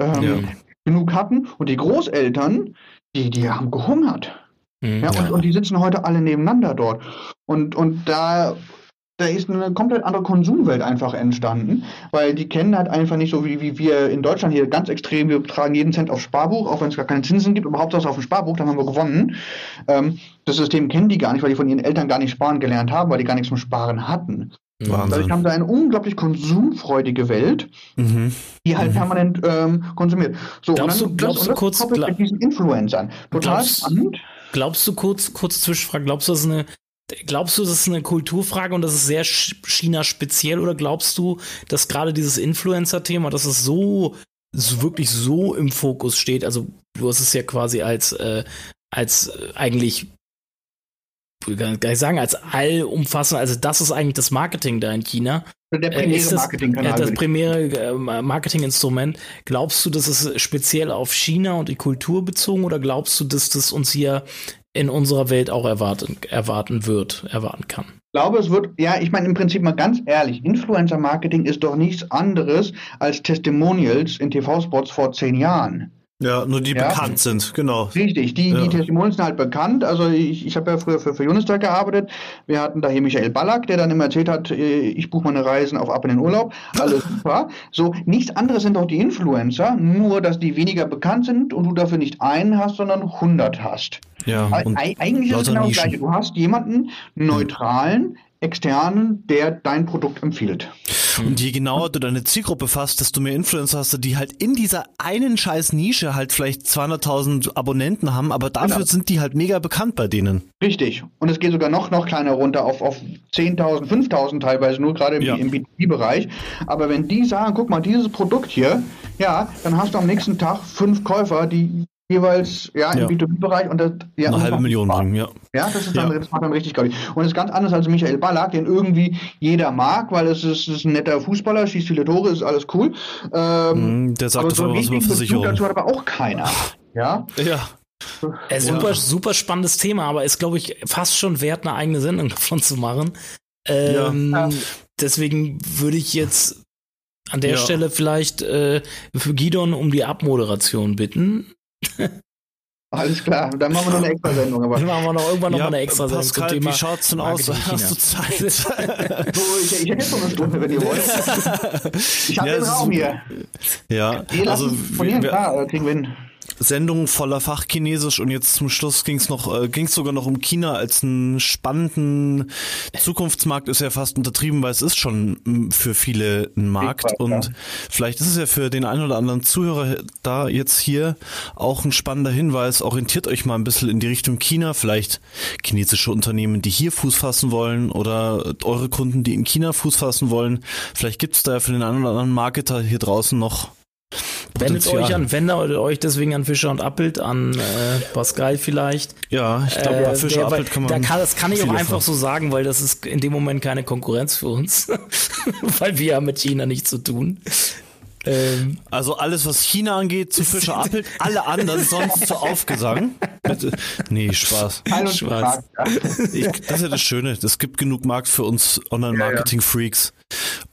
ähm, ja. genug hatten. Und die Großeltern, die, die haben gehungert. Mhm, ja, und, ja. und die sitzen heute alle nebeneinander dort. Und, und da da ist eine komplett andere Konsumwelt einfach entstanden, weil die kennen halt einfach nicht so wie, wie wir in Deutschland hier ganz extrem, wir tragen jeden Cent aufs Sparbuch, auch wenn es gar keine Zinsen gibt, aber Hauptsache auf dem Sparbuch, dann haben wir gewonnen. Ähm, das System kennen die gar nicht, weil die von ihren Eltern gar nicht sparen gelernt haben, weil die gar nichts zum Sparen hatten. Wahnsinn. Dadurch haben sie eine unglaublich konsumfreudige Welt, mhm. die halt mhm. permanent ähm, konsumiert. So, glaubst und dann, du, glaubst das, du kurz, glaub, mit diesen Influencern. Total glaubst, spannend. Glaubst du kurz, kurz Zwischenfrage, glaubst du, das ist eine Glaubst du, das ist eine Kulturfrage und das ist sehr China speziell oder glaubst du, dass gerade dieses Influencer-Thema, dass es so, so, wirklich so im Fokus steht? Also du hast es ja quasi als äh, als äh, eigentlich kann ich sagen, als allumfassend, also das ist eigentlich das Marketing da in China. Der äh, primäre Marketingkanal. Das primäre äh, Marketinginstrument. Glaubst du, das ist speziell auf China und die Kultur bezogen oder glaubst du, dass das uns hier in unserer Welt auch erwarten, erwarten wird, erwarten kann. Ich glaube, es wird, ja, ich meine im Prinzip mal ganz ehrlich, Influencer-Marketing ist doch nichts anderes als Testimonials in TV-Spots vor zehn Jahren. Ja, nur die ja? bekannt sind, genau. Richtig, die, ja. die Testimonials sind halt bekannt. Also ich, ich habe ja früher für, für Unistag gearbeitet. Wir hatten da hier Michael Ballack, der dann immer erzählt hat, äh, ich buche meine Reisen auf ab in den Urlaub. Alles super. So, nichts anderes sind doch die Influencer, nur dass die weniger bekannt sind und du dafür nicht einen hast, sondern 100 hast. Ja, und eigentlich ist es genau das Gleiche. Du hast jemanden neutralen, externen, der dein Produkt empfiehlt. Und je genauer du deine Zielgruppe fasst, desto mehr Influencer hast du, die halt in dieser einen scheiß Nische halt vielleicht 200.000 Abonnenten haben, aber dafür genau. sind die halt mega bekannt bei denen. Richtig. Und es geht sogar noch, noch kleiner runter auf, auf 10.000, 5.000 teilweise, nur gerade im, ja. im B2B-Bereich. Aber wenn die sagen, guck mal, dieses Produkt hier, ja, dann hast du am nächsten Tag fünf Käufer, die jeweils ja, im ja. B2B-Bereich und das ja, eine halbe Million bringen, ja. Ja, das ist dann, ja. das macht dann richtig geil. Und das ist ganz anders als Michael Ballack, den irgendwie jeder mag, weil es ist, ist ein netter Fußballer, schießt viele Tore, ist alles cool. Ähm, der sagt aber so was über Versicherung. Dazu hat aber auch keiner. Ja. Ja. Äh, super, super spannendes Thema, aber ist, glaube ich, fast schon wert, eine eigene Sendung davon zu machen. Ähm, ja. Deswegen würde ich jetzt an der ja. Stelle vielleicht äh, für Gidon um die Abmoderation bitten. Alles klar, dann machen wir noch eine extra Sendung. Aber dann machen wir noch irgendwann noch ja, mal eine extra Sendung. Pascal, zum Thema wie schaut's denn aus? Hast du Zeit? so, ich, ich hätte noch eine Stunde, wenn ihr wollt. Ich habe ja, den Raum hier. Ja, also von hier, klar, kriegen wir hin. Sendung voller Fachchinesisch und jetzt zum Schluss ging es noch, äh, ging es sogar noch um China als einen spannenden Zukunftsmarkt ist ja fast untertrieben, weil es ist schon mm, für viele ein Markt und vielleicht ist es ja für den einen oder anderen Zuhörer da jetzt hier auch ein spannender Hinweis. Orientiert euch mal ein bisschen in die Richtung China, vielleicht chinesische Unternehmen, die hier Fuß fassen wollen oder eure Kunden, die in China Fuß fassen wollen. Vielleicht gibt es da ja für den einen oder anderen Marketer hier draußen noch Wendet euch an, wendet euch deswegen an Fischer und Appelt, an äh, Pascal vielleicht. Ja, ich glaube, äh, Fischer und Appelt kann man. Da kann, das kann ich auch einfach so sagen, weil das ist in dem Moment keine Konkurrenz für uns, weil wir haben mit China nichts zu tun. Ähm, also alles, was China angeht, zu Fischer Appelt, alle anderen sonst zu Aufgesang. Bitte. Nee, Spaß. Spaß. Ich, das ist ja das Schöne. Es gibt genug Markt für uns Online-Marketing-Freaks.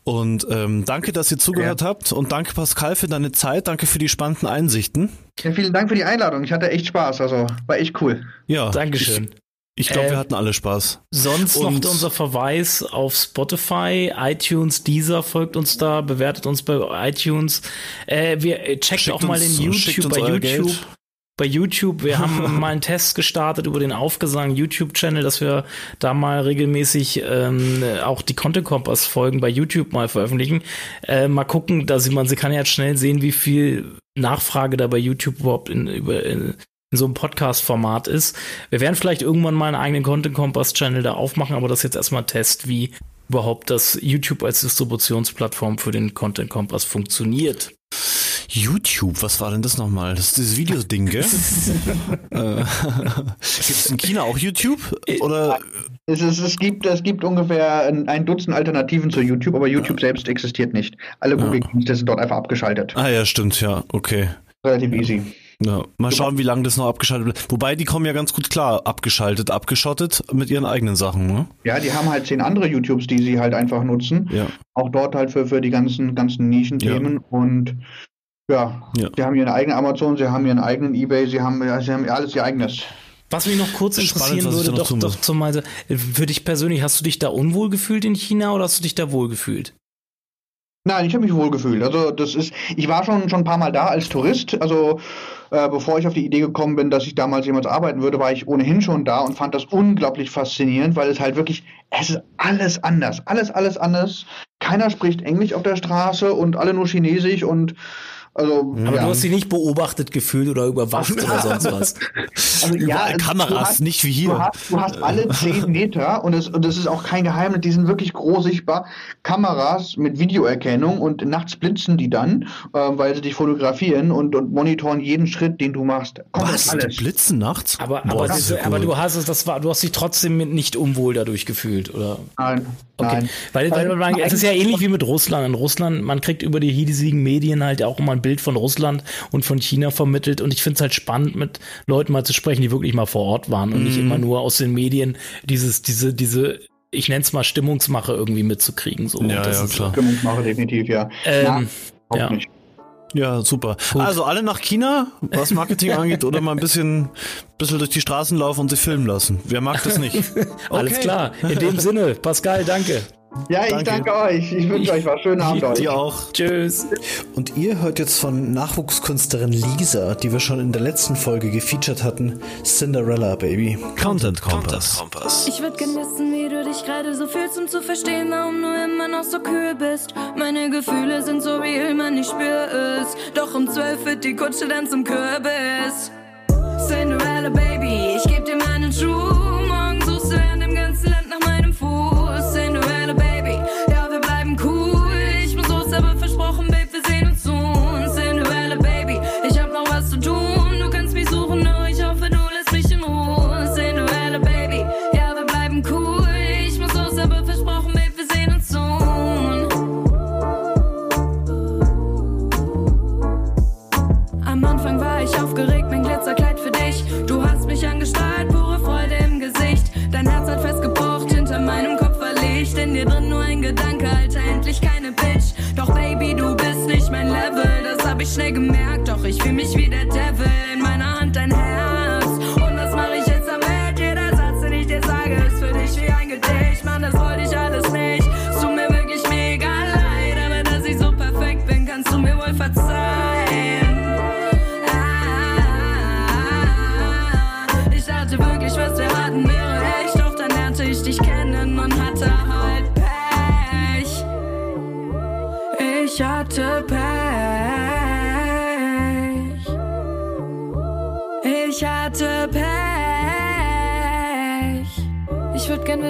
Und ähm, danke, dass ihr zugehört ja. habt und danke Pascal für deine Zeit, danke für die spannenden Einsichten. Ja, vielen Dank für die Einladung. Ich hatte echt Spaß, also war echt cool. Ja, Dankeschön. Ich glaube, äh, wir hatten alle Spaß. Sonst und noch unser Verweis auf Spotify, iTunes, Deezer folgt uns da, bewertet uns bei iTunes. Äh, wir äh, checkt auch mal in YouTube, bei YouTube. Geld. Bei YouTube, wir haben mal einen Test gestartet über den Aufgesang YouTube-Channel, dass wir da mal regelmäßig ähm, auch die Content Kompass Folgen bei YouTube mal veröffentlichen. Äh, mal gucken, da sieht man, sie kann ja jetzt schnell sehen, wie viel Nachfrage da bei YouTube überhaupt in, über, in, in so einem Podcast-Format ist. Wir werden vielleicht irgendwann mal einen eigenen Content Kompass-Channel da aufmachen, aber das ist jetzt erstmal Test, wie überhaupt das YouTube als Distributionsplattform für den Content Kompass funktioniert. YouTube, was war denn das nochmal? Das ist dieses Videoding, gell? äh, gibt es in China auch YouTube? Oder? Es, ist, es, gibt, es gibt ungefähr ein, ein, Dutzend Alternativen zu YouTube, aber YouTube ja. selbst existiert nicht. Alle Google-Dienste ja. sind dort einfach abgeschaltet. Ah ja, stimmt, ja, okay. Relativ easy. Ja, mal schauen, wie lange das noch abgeschaltet wird. Wobei, die kommen ja ganz gut klar, abgeschaltet, abgeschottet mit ihren eigenen Sachen, ne? Ja, die haben halt zehn andere YouTubes, die sie halt einfach nutzen. Ja. Auch dort halt für, für die ganzen, ganzen Nischenthemen. Ja. Und ja, ja, sie haben ihren eigenen Amazon, sie haben ihren eigenen Ebay, sie haben, sie haben alles ihr eigenes. Was mich noch kurz interessieren Spannend, würde, doch, doch zum Beispiel, für dich persönlich, hast du dich da unwohl gefühlt in China oder hast du dich da wohl gefühlt? Nein, ich habe mich wohl gefühlt. Also das ist, ich war schon schon ein paar Mal da als Tourist. Also äh, bevor ich auf die Idee gekommen bin, dass ich damals jemals arbeiten würde, war ich ohnehin schon da und fand das unglaublich faszinierend, weil es halt wirklich, es ist alles anders, alles alles anders. Keiner spricht Englisch auf der Straße und alle nur Chinesisch und also, aber ja. du hast sie nicht beobachtet gefühlt oder überwacht oder sonst was. Also, Überall ja, Kameras, hast, nicht wie hier. Du hast, du hast alle zehn Meter und es, und das ist auch kein Geheimnis, die sind wirklich groß sichtbar. Kameras mit Videoerkennung und nachts blitzen die dann, äh, weil sie dich fotografieren und, und monitoren jeden Schritt, den du machst. Kommt was? Alles. Die blitzen nachts? Aber, Boah, aber, diese, aber du hast es, das war, du hast dich trotzdem nicht unwohl dadurch gefühlt, oder? Nein. Okay. Nein. Weil, weil, weil es ist ja ähnlich wie mit Russland. In Russland, man kriegt über die hiesigen Medien halt auch immer ein Bild von Russland und von China vermittelt. Und ich finde es halt spannend, mit Leuten mal zu sprechen, die wirklich mal vor Ort waren und mm. nicht mhm. immer nur aus den Medien dieses, diese, diese ich nenne es mal Stimmungsmache irgendwie mitzukriegen. So. Ja, ja, klar. Stimmungsmache definitiv, ja. Ähm, ja, ja. Nicht. Ja, super. Gut. Also alle nach China, was Marketing angeht, oder mal ein bisschen, bisschen durch die Straßen laufen und sich filmen lassen. Wer mag das nicht? okay. Alles klar. In dem Sinne, Pascal, danke. Ja, ich danke, danke euch. Ich wünsche euch was. Schönen Abend euch. Dir auch. Tschüss. Und ihr hört jetzt von Nachwuchskünstlerin Lisa, die wir schon in der letzten Folge gefeatured hatten, Cinderella Baby. Content Kompass. Ich würde gerne wissen, wie du dich gerade so fühlst, um zu verstehen, warum du immer noch so kühl bist. Meine Gefühle sind so real, man, ich spür es. Doch um zwölf wird die Kutsche dann zum Kürbis. Cinderella Baby, ich geb dir ich schnell gemerkt. Doch ich fühl mich wie der Devil,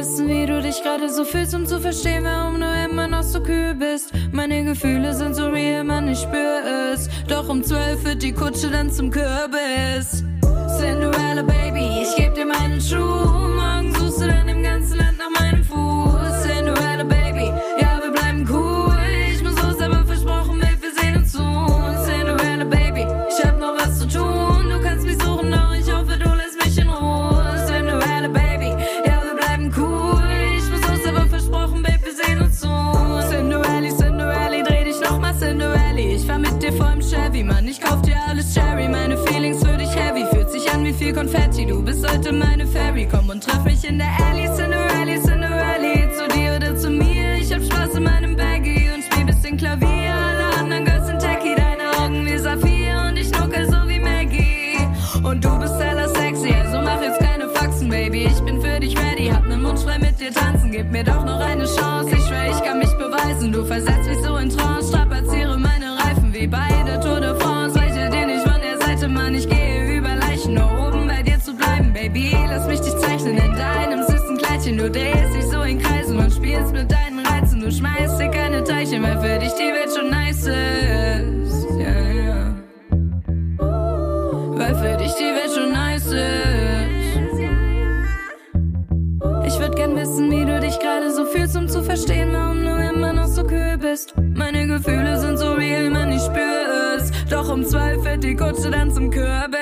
wissen, wie du dich gerade so fühlst, um zu verstehen, warum du immer noch so kühl bist. Meine Gefühle sind so real, man, ich spür es. Doch um zwölf wird die Kutsche dann zum Kürbis. Cinderella Baby, ich geb dir meinen Schuh. Morgen suchst du dann im ganzen Land viel Konfetti, du bist heute meine Fairy. Komm und treff mich in der Alley, Cinderella, Cinderella. Zu dir oder zu mir, ich hab Spaß in meinem Du dann zum Körper?